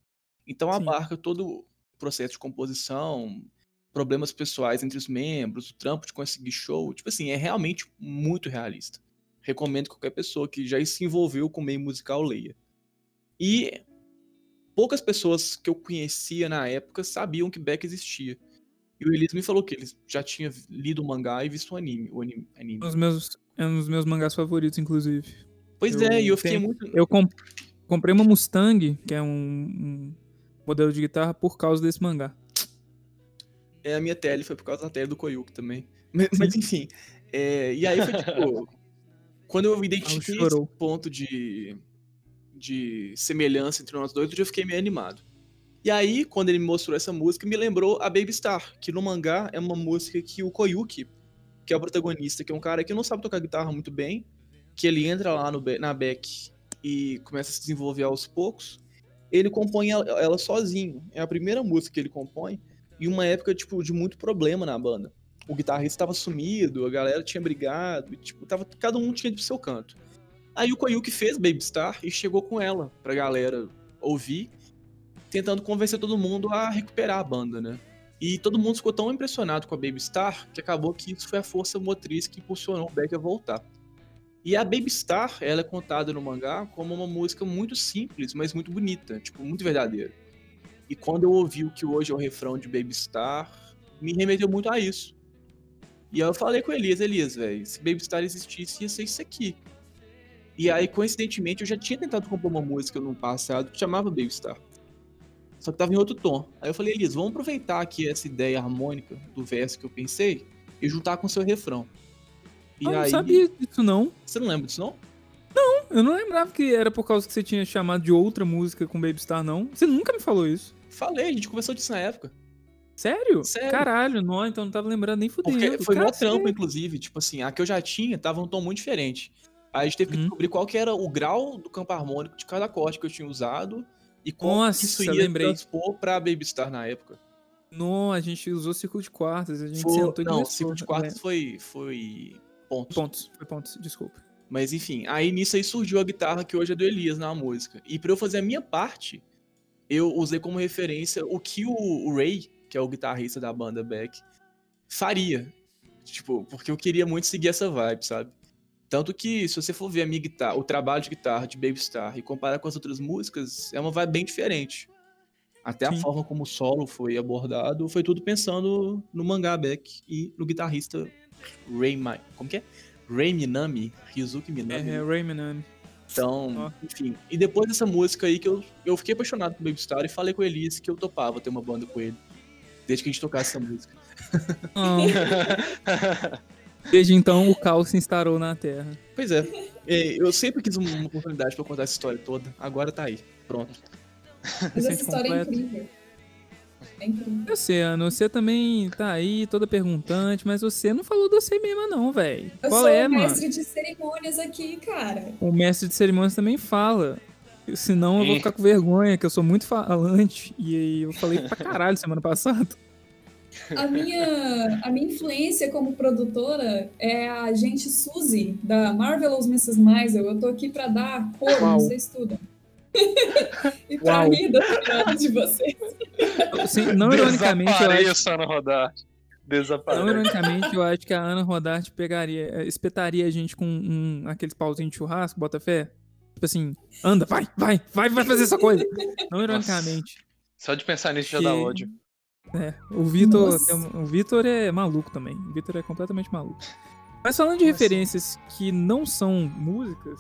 Então abarca Sim. todo o processo de composição, problemas pessoais entre os membros, o trampo de conseguir show. Tipo assim, é realmente muito realista. Recomendo que qualquer pessoa que já se envolveu com o meio musical leia. E poucas pessoas que eu conhecia na época sabiam que Beck existia. E o Elias me falou que ele já tinha lido o mangá e visto o anime. O anime, anime. Dos meus, é um dos meus mangás favoritos, inclusive. Pois eu é, e eu fiquei tenho, muito. Eu comp comprei uma Mustang, que é um, um, modelo de guitarra, por causa desse mangá. É, a minha tele foi por causa da tele do Koyuki também. Mas, mas enfim. É, e aí foi tipo. quando eu identifiquei esse ponto de, de semelhança entre nós dois, eu já fiquei meio animado. E aí, quando ele me mostrou essa música, me lembrou a Baby Star, que no mangá é uma música que o Koyuki, que é o protagonista, que é um cara que não sabe tocar guitarra muito bem, que ele entra lá no, na Beck e começa a se desenvolver aos poucos, ele compõe ela sozinho. É a primeira música que ele compõe, e uma época, tipo, de muito problema na banda. O guitarrista estava sumido, a galera tinha brigado, e, tipo, tava, cada um tinha pro seu canto. Aí o Koyuki fez Baby Star e chegou com ela pra galera ouvir, tentando convencer todo mundo a recuperar a banda, né? E todo mundo ficou tão impressionado com a Baby Star que acabou que isso foi a força motriz que impulsionou o Beck a voltar. E a Baby Star, ela é contada no mangá como uma música muito simples, mas muito bonita, tipo, muito verdadeira. E quando eu ouvi o que hoje é o refrão de Baby Star, me remeteu muito a isso. E aí eu falei com Elias, Elias, velho, se Baby Star existisse, ia ser isso aqui. E aí, coincidentemente, eu já tinha tentado compor uma música no passado que chamava Baby Star. Só que tava em outro tom. Aí eu falei, Elias, vamos aproveitar aqui essa ideia harmônica do verso que eu pensei e juntar com o seu refrão. E eu aí... não sabia disso, não. Você não lembra disso, não? Não, eu não lembrava que era por causa que você tinha chamado de outra música com Baby Star, não. Você nunca me falou isso. Falei, a gente conversou disso na época. Sério? Sério? Caralho, não, então não tava lembrando nem fudendo. Porque foi mó trampo, inclusive. Tipo assim, a que eu já tinha tava num tom muito diferente. Aí a gente teve que uhum. descobrir qual que era o grau do campo harmônico de cada acorde que eu tinha usado e como Nossa, isso ia lembrei. transpor pra Baby Star na época. Não, a gente usou círculo de quartas, a gente foi, sentou Não, círculo de quartas é. foi, foi pontos. Pontos, foi pontos, desculpa. Mas enfim, aí nisso aí surgiu a guitarra que hoje é do Elias na música. E para eu fazer a minha parte, eu usei como referência o que o, Ray, que é o guitarrista da banda Beck, faria. Tipo, porque eu queria muito seguir essa vibe, sabe? Tanto que, se você for ver a minha guitarra, o trabalho de guitarra de Baby Star e comparar com as outras músicas, é uma vibe bem diferente. Até Sim. a forma como o solo foi abordado, foi tudo pensando no mangá Beck e no guitarrista Ray Mai. Como que é? Ray Minami? Ryuzuki Minami. É, é Ray Minami. Então, oh. enfim. E depois dessa música aí que eu, eu fiquei apaixonado por Baby Star e falei com o Elise que eu topava ter uma banda com ele. Desde que a gente tocasse essa música. Oh. Desde então o caos se instaurou na Terra. Pois é. Eu sempre quis uma oportunidade para contar essa história toda. Agora tá aí. Pronto. Mas essa história é incrível. É incrível. Você, Ana, você também tá aí, toda perguntante, mas você não falou do você mesma, não, velho. Qual é, mano? Eu sou o mestre de cerimônias aqui, cara. O mestre de cerimônias também fala. Senão eu vou ficar com vergonha, que eu sou muito falante. E eu falei pra caralho semana passada. A minha, a minha influência como produtora é a gente Suzy, da Marvelous Mrs. Maisel. Eu tô aqui para dar cor, Uau. sei estudam. e pra Uau. rir de vocês. Sim, não ironicamente, eu acho... Ana Rodarte. Desapareça. Não ironicamente, eu acho que a Ana Rodarte pegaria, eh, espetaria a gente com um, aqueles pauzinhos de churrasco, bota fé. Tipo assim, anda, vai, vai, vai, vai fazer essa coisa. Não ironicamente. Nossa. Só de pensar nisso já dá ódio. É, o Vitor, o Vitor é maluco também. O Vitor é completamente maluco. Mas falando de Nossa. referências que não são músicas,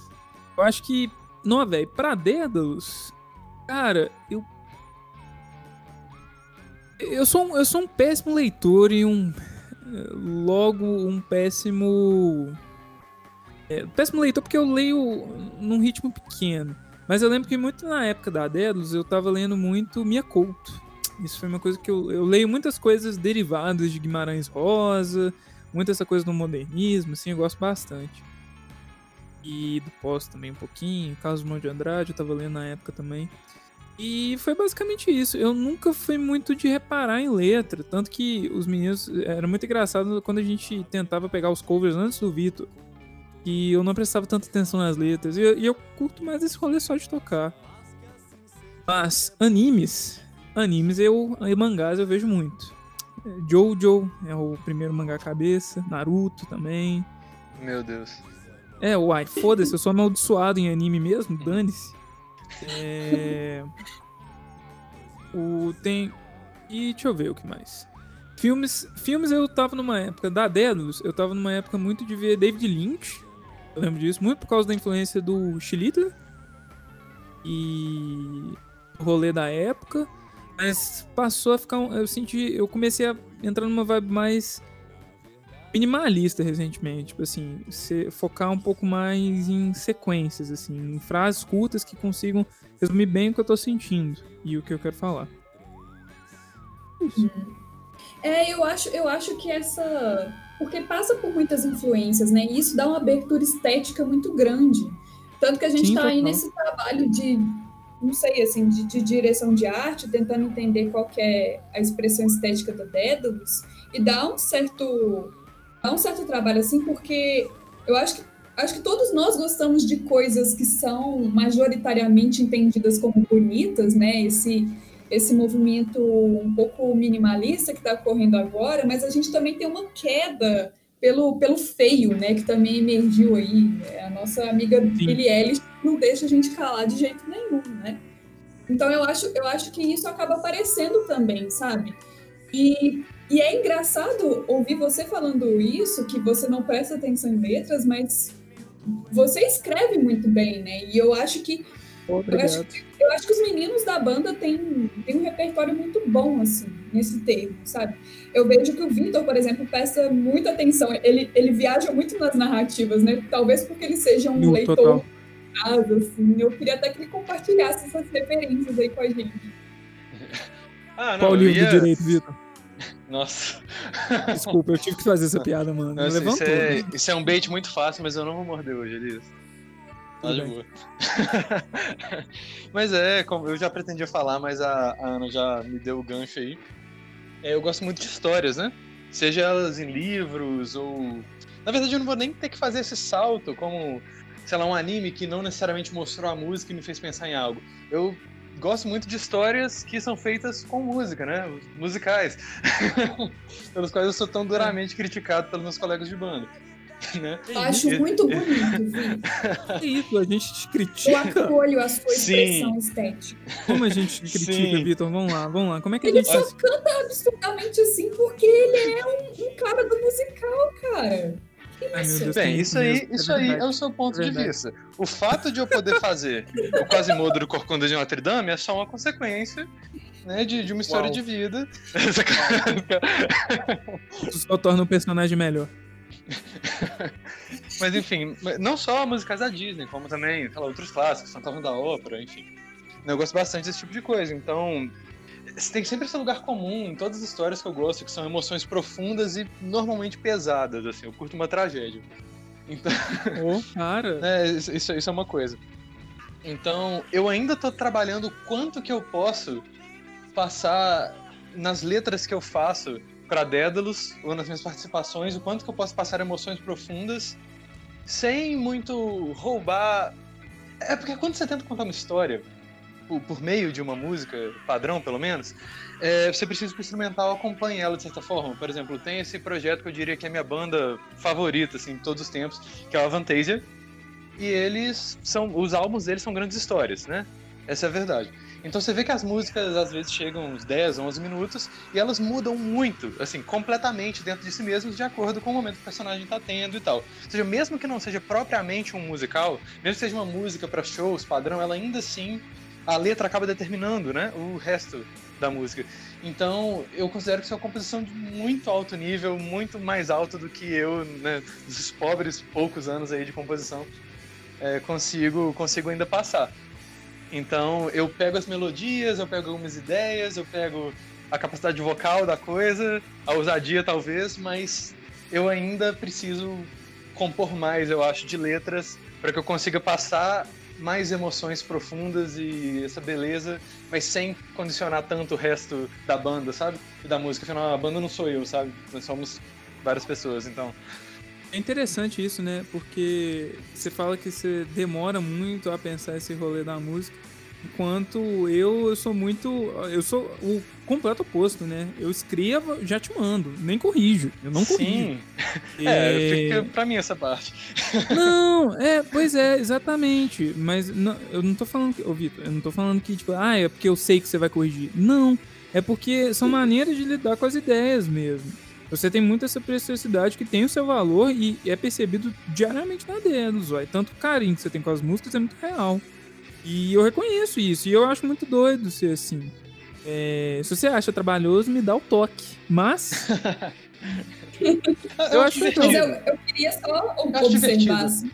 eu acho que, não, velho, pra Dédalus, cara, eu eu sou, um, eu sou um péssimo leitor e um logo um péssimo é, péssimo leitor porque eu leio num ritmo pequeno. Mas eu lembro que muito na época da Dédalus eu tava lendo muito Mia Couto. Isso foi uma coisa que eu, eu leio muitas coisas derivadas de Guimarães Rosa, muita essa coisa do modernismo, assim, eu gosto bastante. E do pós também um pouquinho. Carlos Mão de Andrade, eu tava lendo na época também. E foi basicamente isso. Eu nunca fui muito de reparar em letra. Tanto que os meninos. Era muito engraçado quando a gente tentava pegar os covers antes do Vitor. E eu não prestava tanta atenção nas letras. E eu, e eu curto mais esse rolê só de tocar. Mas animes. Animes eu. E mangás eu vejo muito. Jojo é o primeiro mangá cabeça. Naruto também. Meu Deus. É, uai, foda-se, eu sou amaldiçoado em anime mesmo, dane-se. É... O, tem. E deixa eu ver o que mais. Filmes, filmes eu tava numa época, da Dédalus, eu tava numa época muito de ver David Lynch. Eu lembro disso, muito por causa da influência do Chilita. E o rolê da época. Mas passou a ficar. Eu senti. Eu comecei a entrar numa vibe mais minimalista recentemente, tipo assim, focar um pouco mais em sequências, assim, em frases curtas que consigam resumir bem o que eu tô sentindo e o que eu quero falar. Isso. É, eu acho, eu acho que essa. Porque passa por muitas influências, né? E isso dá uma abertura estética muito grande. Tanto que a gente está aí nesse trabalho de, não sei, assim, de, de, direção de arte, tentando entender qual é a expressão estética da Dédalus, e dá um certo dá um certo trabalho assim, porque eu acho que acho que todos nós gostamos de coisas que são majoritariamente entendidas como bonitas, né? Esse esse movimento um pouco minimalista que está ocorrendo agora, mas a gente também tem uma queda pelo, pelo feio, né? Que também emergiu aí. A nossa amiga Billie Eilish não deixa a gente calar de jeito nenhum, né? Então eu acho, eu acho que isso acaba aparecendo também, sabe? E e é engraçado ouvir você falando isso, que você não presta atenção em letras, mas você escreve muito bem, né? E eu acho que. Eu acho, eu acho, que os meninos da banda têm, têm um repertório muito bom, assim, nesse termo, sabe? Eu vejo que o Vitor, por exemplo, presta muita atenção. Ele, ele viaja muito nas narrativas, né? Talvez porque ele seja um leitor caso, assim. Eu queria até que ele compartilhasse essas referências aí com a gente. Ah, não, Qual livro ia... do direito, Vitor? Nossa. Desculpa, eu tive que fazer essa piada, mano. Nossa, levantou, isso, é, né? isso, é, um bait muito fácil, mas eu não vou morder hoje, Elias. Tá de boa. mas é, como eu já pretendia falar, mas a, a Ana já me deu o gancho aí. É, eu gosto muito de histórias, né? Seja elas em livros ou. Na verdade, eu não vou nem ter que fazer esse salto como, sei lá, um anime que não necessariamente mostrou a música e me fez pensar em algo. Eu gosto muito de histórias que são feitas com música, né? Musicais. Pelos quais eu sou tão duramente criticado pelos meus colegas de banda. Né? Acho muito bonito, É isso, a gente te critica. Eu acolho a sua expressão Sim. estética. Como a gente te critica, Vitor? Vamos lá, vamos lá. Como é que ele a gente só canta absurdamente assim porque ele é um, um cara do musical, cara. Ai, Deus, Bem, isso aí, isso é aí é o seu ponto é de vista. O fato de eu poder fazer o Quasimodo do Corcunda de Notre Dame é só uma consequência né, de, de uma história Uau. de vida. Isso só torna o personagem melhor. Mas enfim, não só músicas da Disney, como também lá, outros clássicos, Fantasma da Ópera, enfim. Eu gosto bastante desse tipo de coisa. Então, tem sempre esse lugar comum em todas as histórias que eu gosto, que são emoções profundas e normalmente pesadas, assim. Eu curto uma tragédia. Então... Oh, cara! é, isso, isso é uma coisa. Então, eu ainda tô trabalhando o quanto que eu posso passar nas letras que eu faço para Dédalus ou nas minhas participações, o quanto que eu posso passar emoções profundas sem muito roubar. É porque quando você tenta contar uma história, por, por meio de uma música padrão, pelo menos, é, você precisa que o instrumental acompanhe ela de certa forma. Por exemplo, tem esse projeto que eu diria que é minha banda favorita, assim, de todos os tempos, que é o Avantasia. E eles são. Os álbuns deles são grandes histórias, né? Essa é a verdade. Então você vê que as músicas às vezes chegam uns 10, 11 minutos e elas mudam muito, assim, completamente dentro de si mesmas, de acordo com o momento que o personagem está tendo e tal. Ou seja, mesmo que não seja propriamente um musical, mesmo que seja uma música para shows padrão, ela ainda assim a letra acaba determinando, né, o resto da música. Então, eu considero que isso é uma composição de muito alto nível, muito mais alto do que eu, né, dos pobres poucos anos aí de composição, é, consigo, consigo ainda passar. Então, eu pego as melodias, eu pego algumas ideias, eu pego a capacidade vocal da coisa, a ousadia talvez, mas eu ainda preciso compor mais, eu acho, de letras para que eu consiga passar mais emoções profundas e essa beleza, mas sem condicionar tanto o resto da banda, sabe? E da música. Afinal, a banda não sou eu, sabe? Nós somos várias pessoas, então. É interessante isso, né? Porque você fala que você demora muito a pensar esse rolê da música. Enquanto eu, eu sou muito. Eu sou o completo oposto, né? Eu escrevo, já te mando, nem corrijo. Eu não corrijo. Sim. É, fica pra mim essa parte. Não, é, pois é, exatamente. Mas não, eu não tô falando que. Ô, Vitor, eu não tô falando que, tipo, ah, é porque eu sei que você vai corrigir. Não. É porque são maneiras de lidar com as ideias mesmo. Você tem muita essa preciosidade que tem o seu valor e é percebido diariamente na dedos, vai. Tanto o carinho que você tem com as músicas é muito real. E eu reconheço isso, e eu acho muito doido ser assim. É, se você acha trabalhoso, me dá o toque. Mas. eu acho Mas eu, eu queria só observar assim,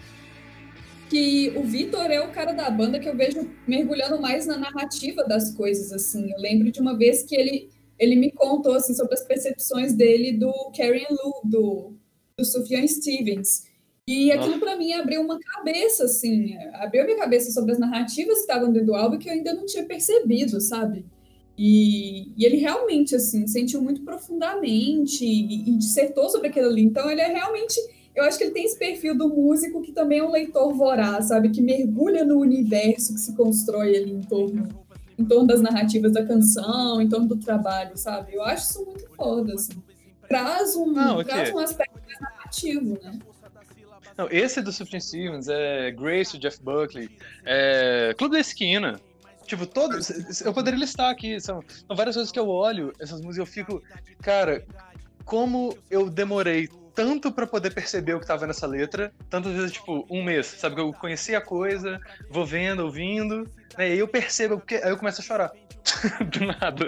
que o Vitor é o cara da banda que eu vejo mergulhando mais na narrativa das coisas. assim. Eu lembro de uma vez que ele, ele me contou assim, sobre as percepções dele do Karen Lou, do, do Sufjan Stevens. E aquilo para mim abriu uma cabeça, assim, abriu minha cabeça sobre as narrativas que estavam dentro do álbum que eu ainda não tinha percebido, sabe? E, e ele realmente, assim, sentiu muito profundamente e, e dissertou sobre aquilo ali. Então, ele é realmente, eu acho que ele tem esse perfil do músico que também é um leitor voraz, sabe? Que mergulha no universo que se constrói ali em torno, em torno das narrativas da canção, em torno do trabalho, sabe? Eu acho isso muito foda, assim. Traz um, Não, traz um aspecto mais narrativo, né? Não, esse do Sufjan Stevens, é Grace, o Jeff Buckley, é Clube da Esquina. Tipo, todos. Eu poderia listar aqui. São, são várias coisas que eu olho essas músicas e eu fico. Cara, como eu demorei tanto para poder perceber o que tava nessa letra, tantas vezes, tipo, um mês, sabe? Eu conheci a coisa, vou vendo, ouvindo, né? E aí eu percebo, porque aí eu começo a chorar. Do nada.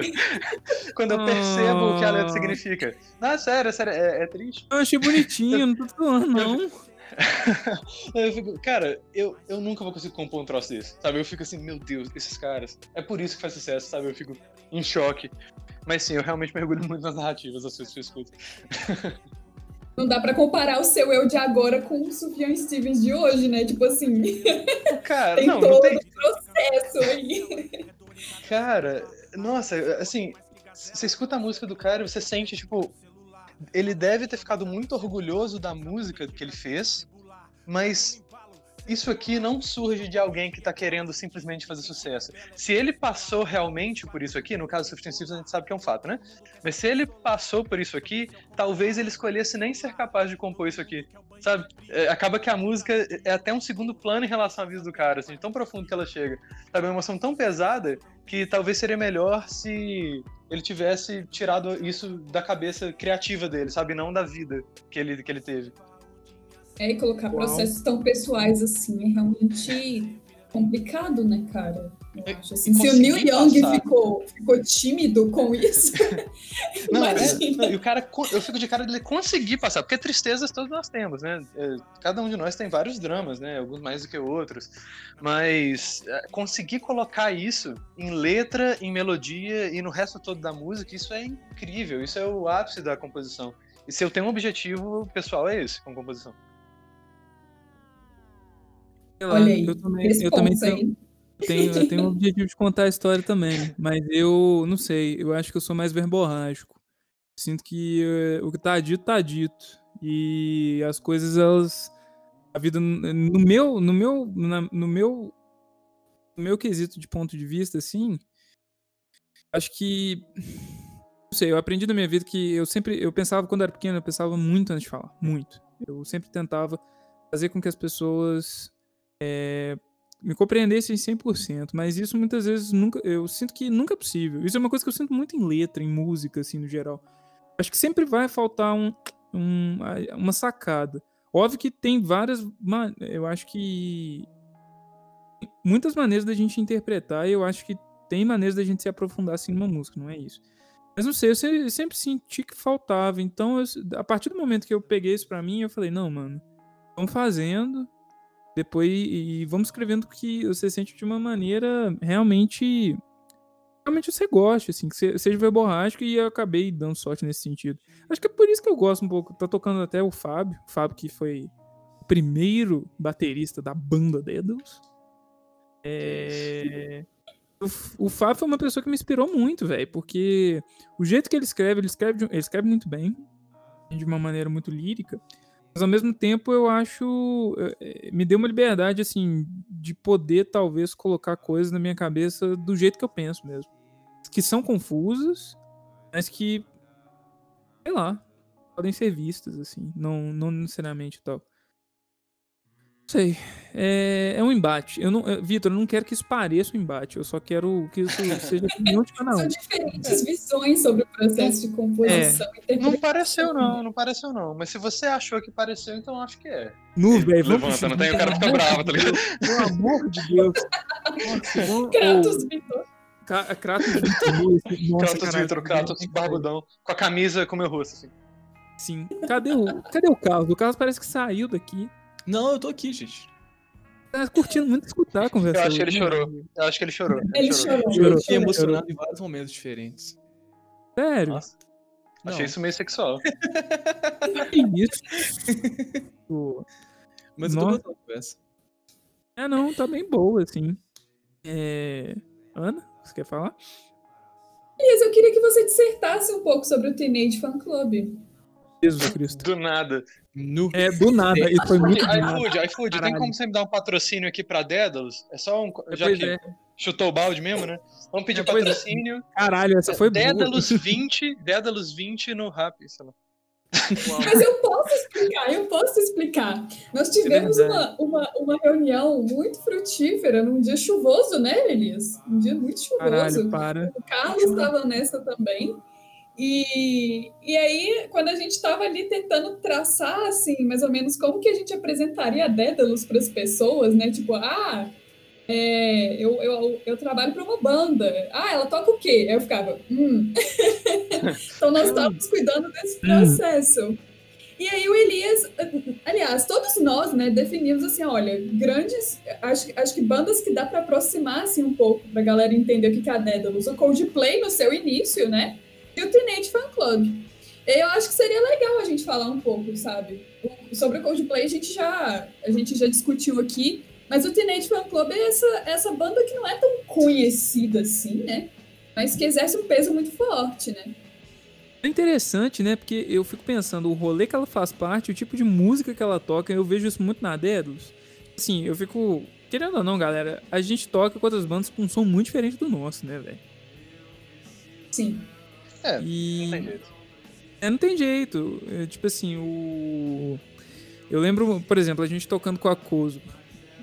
Quando eu percebo o que a letra significa. Não, sério, sério, é, é triste. Eu achei bonitinho, não tô falando, não. Eu fico, cara, eu, eu nunca vou conseguir compor um troço desse, sabe? Eu fico assim, meu Deus, esses caras. É por isso que faz sucesso, sabe? Eu fico em choque. Mas sim, eu realmente mergulho muito nas narrativas das coisas que eu escuto. Não dá pra comparar o seu eu de agora com o Sufjan Stevens de hoje, né? Tipo assim. Cara, tem não, todo não tem... processo aí. Cara, nossa, assim, você escuta a música do cara e você sente, tipo, ele deve ter ficado muito orgulhoso da música que ele fez, mas isso aqui não surge de alguém que está querendo simplesmente fazer sucesso. Se ele passou realmente por isso aqui, no caso do Stevens a gente sabe que é um fato, né? Mas se ele passou por isso aqui, talvez ele escolhesse nem ser capaz de compor isso aqui, sabe? É, acaba que a música é até um segundo plano em relação à vida do cara, assim, tão profundo que ela chega. Sabe, é uma emoção tão pesada que talvez seria melhor se ele tivesse tirado isso da cabeça criativa dele, sabe? Não da vida que ele, que ele teve. É, e colocar Uau. processos tão pessoais assim é realmente complicado, né, cara? Eu acho assim, se o Neil Young ficou, ficou tímido com isso. não, é, não, e o cara, eu fico de cara dele conseguir passar, porque tristezas todos nós temos, né? É, cada um de nós tem vários dramas, né? Alguns mais do que outros. Mas é, conseguir colocar isso em letra, em melodia e no resto todo da música, isso é incrível. Isso é o ápice da composição. E se eu tenho um objetivo pessoal, é esse com composição. Olha aí, eu também, eu também tenho, tenho, eu tenho o objetivo de contar a história também, mas eu não sei, eu acho que eu sou mais verborrágico. Sinto que uh, o que tá dito, tá dito. E as coisas, elas. A vida, no meu, no meu, na, no meu, no meu quesito de ponto de vista, assim, acho que. Não sei, eu aprendi na minha vida que eu sempre. Eu pensava, quando era pequeno, eu pensava muito antes de falar. Muito. Eu sempre tentava fazer com que as pessoas é, me compreendessem 100%, mas isso muitas vezes nunca, eu sinto que nunca é possível. Isso é uma coisa que eu sinto muito em letra, em música, assim, no geral. Acho que sempre vai faltar um, um uma sacada. Óbvio que tem várias, eu acho que muitas maneiras da gente interpretar, e eu acho que tem maneiras da gente se aprofundar assim numa música, não é isso. Mas não sei, eu sempre senti que faltava. Então, eu, a partir do momento que eu peguei isso pra mim, eu falei, não, mano, vamos fazendo, depois e vamos escrevendo que você sente de uma maneira realmente realmente você gosta, assim, que seja verborrágico e eu acabei dando sorte nesse sentido. Acho que é por isso que eu gosto um pouco. Tá tocando até o Fábio, o Fábio que foi primeiro baterista da banda Daedalus. É... O, o Fábio foi uma pessoa que me inspirou muito, velho, porque o jeito que ele escreve, ele escreve, ele escreve muito bem, de uma maneira muito lírica, mas ao mesmo tempo eu acho. eh, Me deu uma liberdade, assim, de poder talvez colocar coisas na minha cabeça do jeito que eu penso mesmo. Que são confusas, mas que. Sei lá. Podem ser vistas, assim. Não, não necessariamente tal. Não sei. É, é um embate. Eu não, Vitor, eu não quero que isso pareça um embate. Eu só quero que isso seja opinião de cada São diferentes visões sobre o processo de composição e Não pareceu, não, não pareceu, não. Mas se você achou que pareceu, então acho que é. Nu, velho. Levanta, não tem, o cara fica bravo, tá ligado? Pelo amor de Deus. Nossa, Kratos, Vitor. Kratos Vitor. Kratos Vitor, Kratos barbudão, com a camisa com o meu rosto, assim. Sim. Cadê o, cadê o Carlos? O Carlos parece que saiu daqui. Não, eu tô aqui, gente. Tá curtindo muito escutar a conversa. Eu acho que ele chorou. né? Eu acho que ele chorou. Ele chorou. Chorou. Eu fiquei emocionado em vários momentos diferentes. Sério? Nossa, Não, achei isso meio sexual. Que isso? Pô. mas eu tô gostando da conversa. É, não, tá bem boa, assim. É... Ana, você quer falar? Elias, eu queria que você dissertasse um pouco sobre o Teenage Fan Club. Jesus Cristo. Do nada. Nu. É, do nada. Isso foi muito iFood, iFood, tem Caralho. como você me dar um patrocínio aqui pra Dédalus? É só um. Já Pois que é. chutou o balde mesmo, né? Vamos pedir É, é. patrocínio. Caralho, essa foi boa. Dédalus 20, Dédalus 20 no rap, sei lá. Mas eu posso explicar, eu posso explicar. Nós tivemos uma, uma, uma reunião muito frutífera num dia chuvoso, né, Elias? Um dia muito Caralho, chuvoso. para. O Carlos estava nessa também. E, e aí, quando a gente estava ali tentando traçar, assim, mais ou menos como que a gente apresentaria a Dédalus para as pessoas, né? Tipo, ah, é, eu, eu, eu trabalho para uma banda. Ah, ela toca o quê? Aí eu ficava, hum. então nós estávamos cuidando desse processo. E aí o Elias, aliás, todos nós, né, definimos assim, olha, grandes, acho, acho que bandas que dá para aproximar assim um pouco para a galera entender o que que é a Dédalus, o Coldplay no seu início, né, e o Teenage Fan Club. Eu acho que seria legal a gente falar um pouco, sabe? Sobre o Coldplay a gente já a gente já discutiu aqui, mas o Teenage Fan Club é essa essa banda que não é tão conhecida assim, né? Mas que exerce um peso muito forte, né? É interessante, né? Porque eu fico pensando, o rolê que ela faz parte, o tipo de música que ela toca, eu vejo isso muito na Dédalus. Assim, eu fico. Querendo ou não, galera, a gente toca com outras bandas com um som muito diferente do nosso, né, velho? Sim. É, E. não tem jeito. É, não tem jeito. É, tipo assim, o. Eu lembro, por exemplo, a gente tocando com a Coso.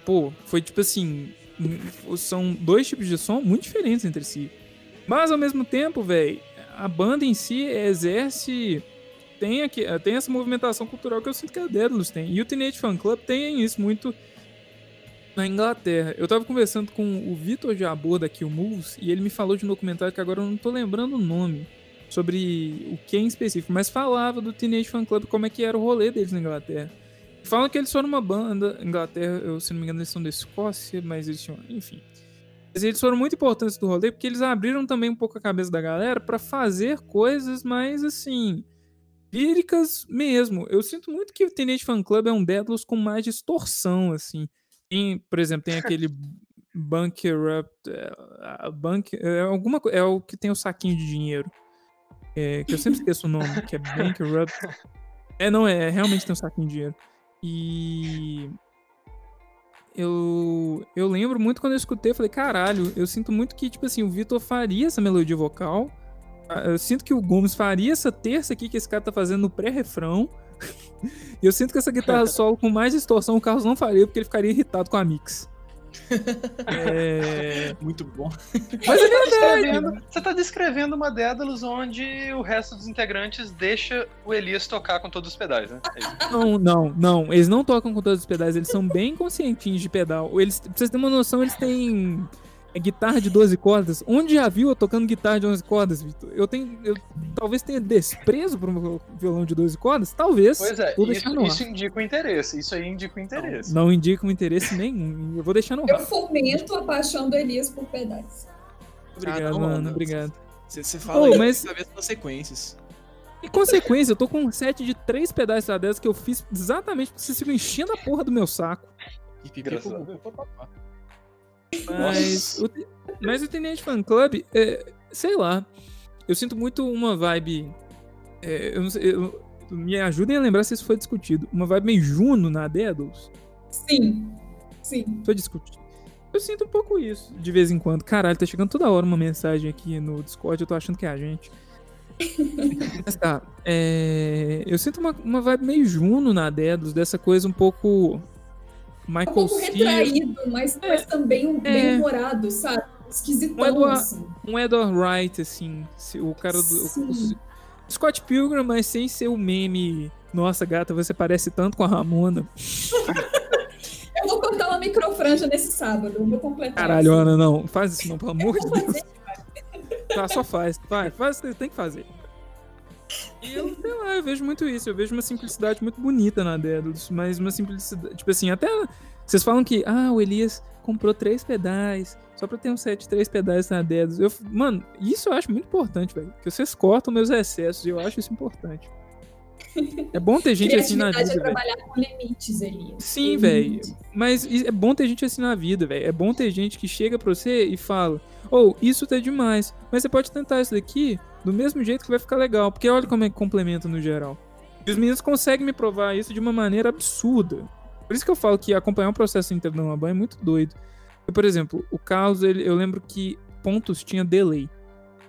Pô, foi tipo assim. São dois tipos de som muito diferentes entre si. Mas ao mesmo tempo, velho, a banda em si exerce. Tem, aqui, tem essa movimentação cultural que eu sinto que a Daedalus tem. E o Teenage Fan Club tem isso muito na Inglaterra. Eu tava conversando com o Vitor Jabor da Kill Moves e ele me falou de um documentário que agora eu não tô lembrando o nome sobre o que em específico, mas falava do Teenage Fan Club, como é que era o rolê deles na Inglaterra. Falam que eles foram uma banda, Inglaterra, eu, se não me engano, eles são da Escócia, mas eles tinham, enfim. Mas eles foram muito importantes do rolê porque eles abriram também um pouco a cabeça da galera pra fazer coisas mais assim, líricas mesmo. Eu sinto muito que o Teenage Fan Club é um Deadless com mais distorção, assim. Tem, por exemplo, tem aquele Bunker Up. É, é, alguma, é o que tem o saquinho de dinheiro. É, que eu sempre esqueço o nome, que é Bankrupt. É, não, é, realmente tem um saquinho de dinheiro. E. Eu, eu lembro muito quando eu escutei, eu falei, caralho, eu sinto muito que, tipo assim, o Vitor faria essa melodia vocal. Ah, Eu sinto que o Gomes faria essa terça aqui que esse cara tá fazendo no pré-refrão. E eu sinto que essa guitarra solo com mais distorção o Carlos não faria, porque ele ficaria irritado com a mix. É... Muito bom. Mas é Você tá verdade. descrevendo- Você tá descrevendo uma Dédalus onde o resto dos integrantes deixa o Elias tocar com todos os pedais, né? É. Não, não, não. Eles não tocam com todos os pedais, eles são bem conscientinhos de pedal. Eles, pra vocês terem uma noção, eles têm é, guitarra de 12 cordas. Onde já viu eu tocando guitarra de 11 cordas, Vitor? Eu tenho. Eu talvez tenha desprezo por um violão de 12 cordas? Talvez. Pois é, isso, isso indica o interesse. Isso aí indica o interesse. Não indica um interesse nenhum. Eu vou deixar no Eu fomento a paixão do Elias por pedais. Obrigado, Ah, não, mano. Ana. Obrigado. Você, você fala aí mas- saber as consequências. Em consequência, eu tô com um set de três pedais da Dédalos que eu fiz exatamente porque vocês ficam enchendo a porra do meu saco. E Engraçado. Mas o, mas o Teenage Fan Club, é, sei lá. Eu sinto muito uma vibe. é, eu não sei, eu- me ajudem a lembrar se isso foi discutido. Uma vibe meio Juno na Dédalos. Sim. Sim. Foi discutido. Eu sinto um pouco isso, de vez em quando. Caralho, tá chegando toda hora uma mensagem aqui no Discord, eu tô achando que é a gente. Mas tá, é, eu sinto uma, uma vibe meio Juno na Dédalos, dessa coisa um pouco. Um Michael pouco Cera, retraído, mas, mas também um- bem É. humorado, sabe? Um Esquisitão, Eduardo- assim. um Edward Wright, assim. O cara do. O- Scott Pilgrim, mas sem ser o meme. Nossa, gata, você parece tanto com a Ramona. Eu vou cortar uma microfranja nesse sábado, eu vou completar. Caralho, assim. Ana, não. Faz isso não, pelo amor de Deus. fazer. Tá, só faz. Vai, faz o que tem que fazer. E eu, sei lá, eu vejo muito isso. Eu vejo uma simplicidade muito bonita na Dédalus, mas uma simplicidade. Tipo assim, até. Vocês falam que, ah, o Elias comprou três pedais, só pra ter um set de três pedais na Dédalus. Eu, mano, isso eu acho muito importante, velho. Que vocês cortam meus excessos e eu acho isso importante. É bom ter gente assim na é vida, velho. trabalhar com limites, Elias. Sim, velho. Mas é bom ter gente assim na vida, velho. É bom ter gente que chega pra você e fala: Ou, isso tá demais. Mas você pode tentar isso daqui do mesmo jeito que vai ficar legal. Porque olha como é que complementa no geral. E os meninos conseguem me provar isso de uma maneira absurda. Por isso que eu falo que acompanhar um processo inteiro de uma banda é muito doido. Eu, por exemplo, o Carlos, ele, eu lembro que pontos tinha delay.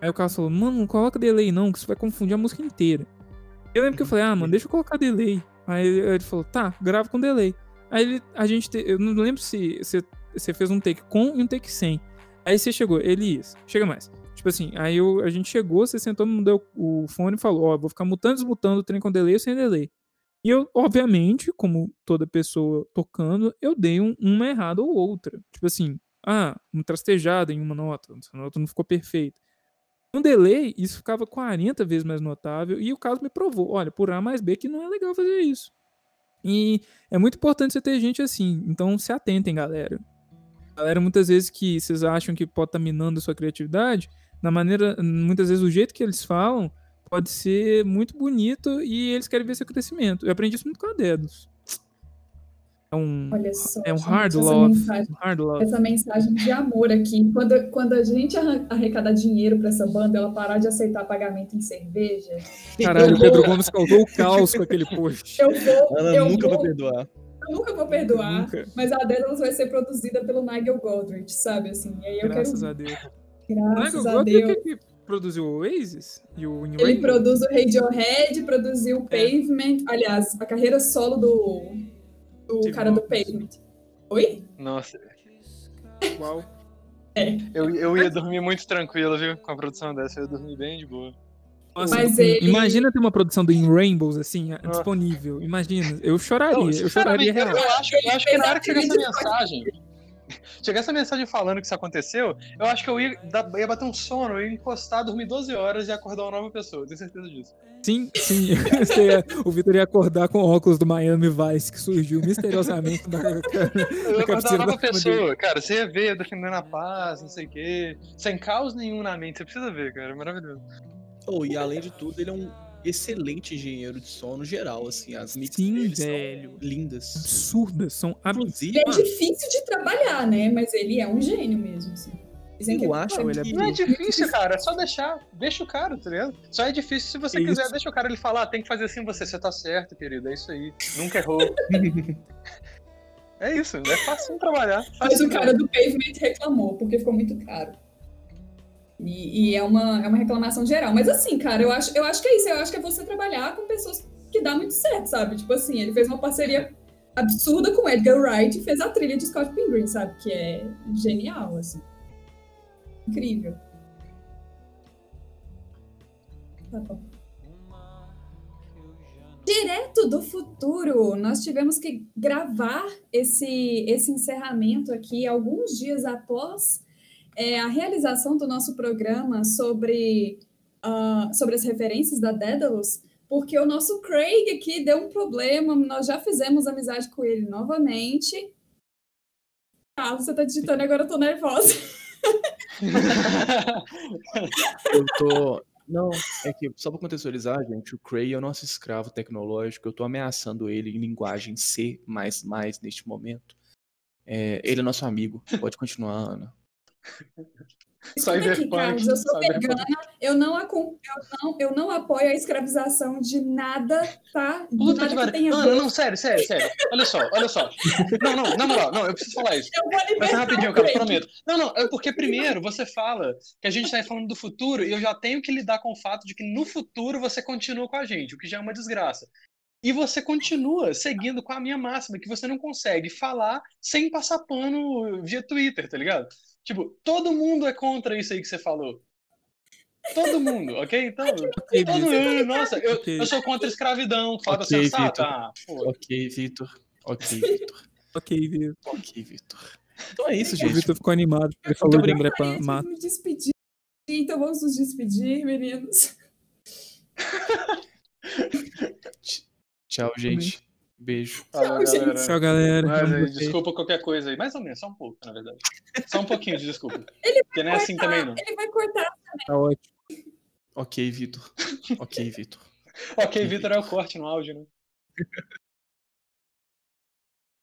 Aí o Carlos falou: Mano, não coloca delay não, que isso vai confundir a música inteira. Eu lembro que eu falei: Ah, mano, deixa eu colocar delay. Aí ele falou: Tá, grava com delay. Aí ele, a gente, te- eu não lembro se você fez um take com e um take sem. Aí você chegou, Elias, chega mais. Tipo assim, aí eu, a gente chegou, você sentou, me deu o fone e falou, ó, vou ficar mutando desmutando o trem com delay ou sem delay. E eu, obviamente, como toda pessoa tocando, eu dei um, uma errada ou outra. Tipo assim, ah, uma trastejada em uma nota, essa nota não ficou perfeita. Um delay, isso ficava 40 vezes mais notável, e o caso me provou, olha, por A mais B que não é legal fazer isso. E é muito importante você ter gente assim. Então se atentem, galera. Galera, muitas vezes que vocês acham que pode estar minando a sua criatividade, na maneira, muitas vezes o jeito que eles falam pode ser muito bonito e eles querem ver seu crescimento. Eu aprendi isso muito com a Dedos. É um, Olha só. é um gente, hard love. mensagem- um hard love. essa mensagem de amor aqui. Quando, quando a gente arrecadar dinheiro pra essa banda, ela parar de aceitar pagamento em cerveja, Caralho, o Pedro Gomes causou o caos com aquele post. eu vou. Ela eu nunca vou, vai perdoar. Eu nunca vou perdoar. Nunca. Mas a Dédalos vai ser produzida pelo Nigel Godrich, sabe? Assim, e aí eu Graças quero. a Deus. Graças Nigel a Deus. Godrich que produziu o Oasis e o In Ele Rainbow? produz o Radiohead, produziu o É. Pavement. Aliás, a carreira solo do, do cara do. Pavement. Oi? Nossa, Uau. eu, eu ia dormir muito tranquilo, viu? Com a produção dessa, eu ia dormir bem de boa. Nossa, Mas ele- Imagina ter uma produção do In Rainbows assim, Ah. disponível. Imagina. Eu choraria. Não, eu choraria real. eu acho, eu acho que na hora que chegar essa mensagem, chegar essa mensagem falando que isso aconteceu, eu acho que eu ia, ia bater um sono, eu ia encostar, dormir 12 horas e acordar uma nova pessoa, eu tenho certeza disso. Sim, sim. O Vitor ia acordar com o óculos do Miami Vice que surgiu misteriosamente da, Eu ia acordar uma nova pessoa, cara, você ia ver defendendo a paz, não sei o quê, sem caos nenhum na mente, você precisa ver, cara, é maravilhoso. Oh, e além de tudo, ele é um excelente engenheiro de som no geral, assim. As mix Sim, dele são velho. lindas. absurdas, são Ele é difícil de trabalhar, né? Mas ele é um gênio mesmo, assim. Dizem Eu é acho ele é. Não é difícil, cara, é só deixar, deixa o cara, tá ligado? Só é difícil se você Isso. quiser, deixa o cara ele falar, ah, tem que fazer assim você, você tá certo, querido, é isso aí, nunca errou. é isso, é fácil trabalhar. Mas fácil o cara do Pavement reclamou, porque ficou muito caro. E, e é, uma, é uma reclamação geral. Mas assim, cara, eu acho, eu acho que é isso. Eu acho que é você trabalhar com pessoas que dá muito certo, sabe? Tipo assim, ele fez uma parceria absurda com Edgar Wright e fez a trilha de Scott Pilgrim, sabe? Que é genial, assim. Incrível. Tá bom. Direto do futuro, nós tivemos que gravar esse, esse encerramento aqui alguns dias após é, a realização do nosso programa sobre, ah, sobre as referências da Daedalus, porque o nosso Craig aqui deu um problema, nós já fizemos amizade com ele novamente. Carlos, você tá digitando agora eu tô nervosa. eu tô. Não, é que só pra contextualizar, gente, o Cray é o nosso escravo tecnológico. Eu tô ameaçando ele em linguagem C neste momento. É, ele é nosso amigo. Pode continuar, Ana. Escuta aqui, Carlos, eu sou vegana, eu não, eu, não, eu não apoio a escravização de nada, tá? De Puta nada que não, a ver. não, sério, sério, sério. Olha só, olha só. Não, não, na moral, não, eu preciso falar isso. Eu vou libertar rapidinho, Craig. prometo. Não, não, é porque primeiro você fala que a gente está falando do futuro e eu já tenho que lidar com o fato de que no futuro você continua com a gente, o que já é uma desgraça. E você continua seguindo com a minha máxima, que você não consegue falar sem passar pano via Twitter, tá ligado? Tipo, todo mundo é contra isso aí que você falou. Todo mundo, ok? Então, Ok, todo mundo, nossa, eu, Ok. eu sou contra a escravidão, foda Ok, sensata. Vitor. Ah. Ok, Vitor. Ok, Vitor. Ok, Vitor. Ok, Vitor. Então é isso, O gente. Vitor ficou animado. Ele falou de. André Aí, a gente Mato. vai nos despedir. Então vamos nos despedir, meninos. Tchau, gente. Beijo. Galera. Tchau, galera. Mas, aí, vocês. desculpa qualquer coisa aí. Mais ou menos, só um pouco, na verdade. Só um pouquinho de desculpa. Ele Porque não é assim também, não. Ele vai cortar. Tá ótimo. Ok, Vitor. Ok, Vitor. Ok, Vitor é o corte no áudio, né?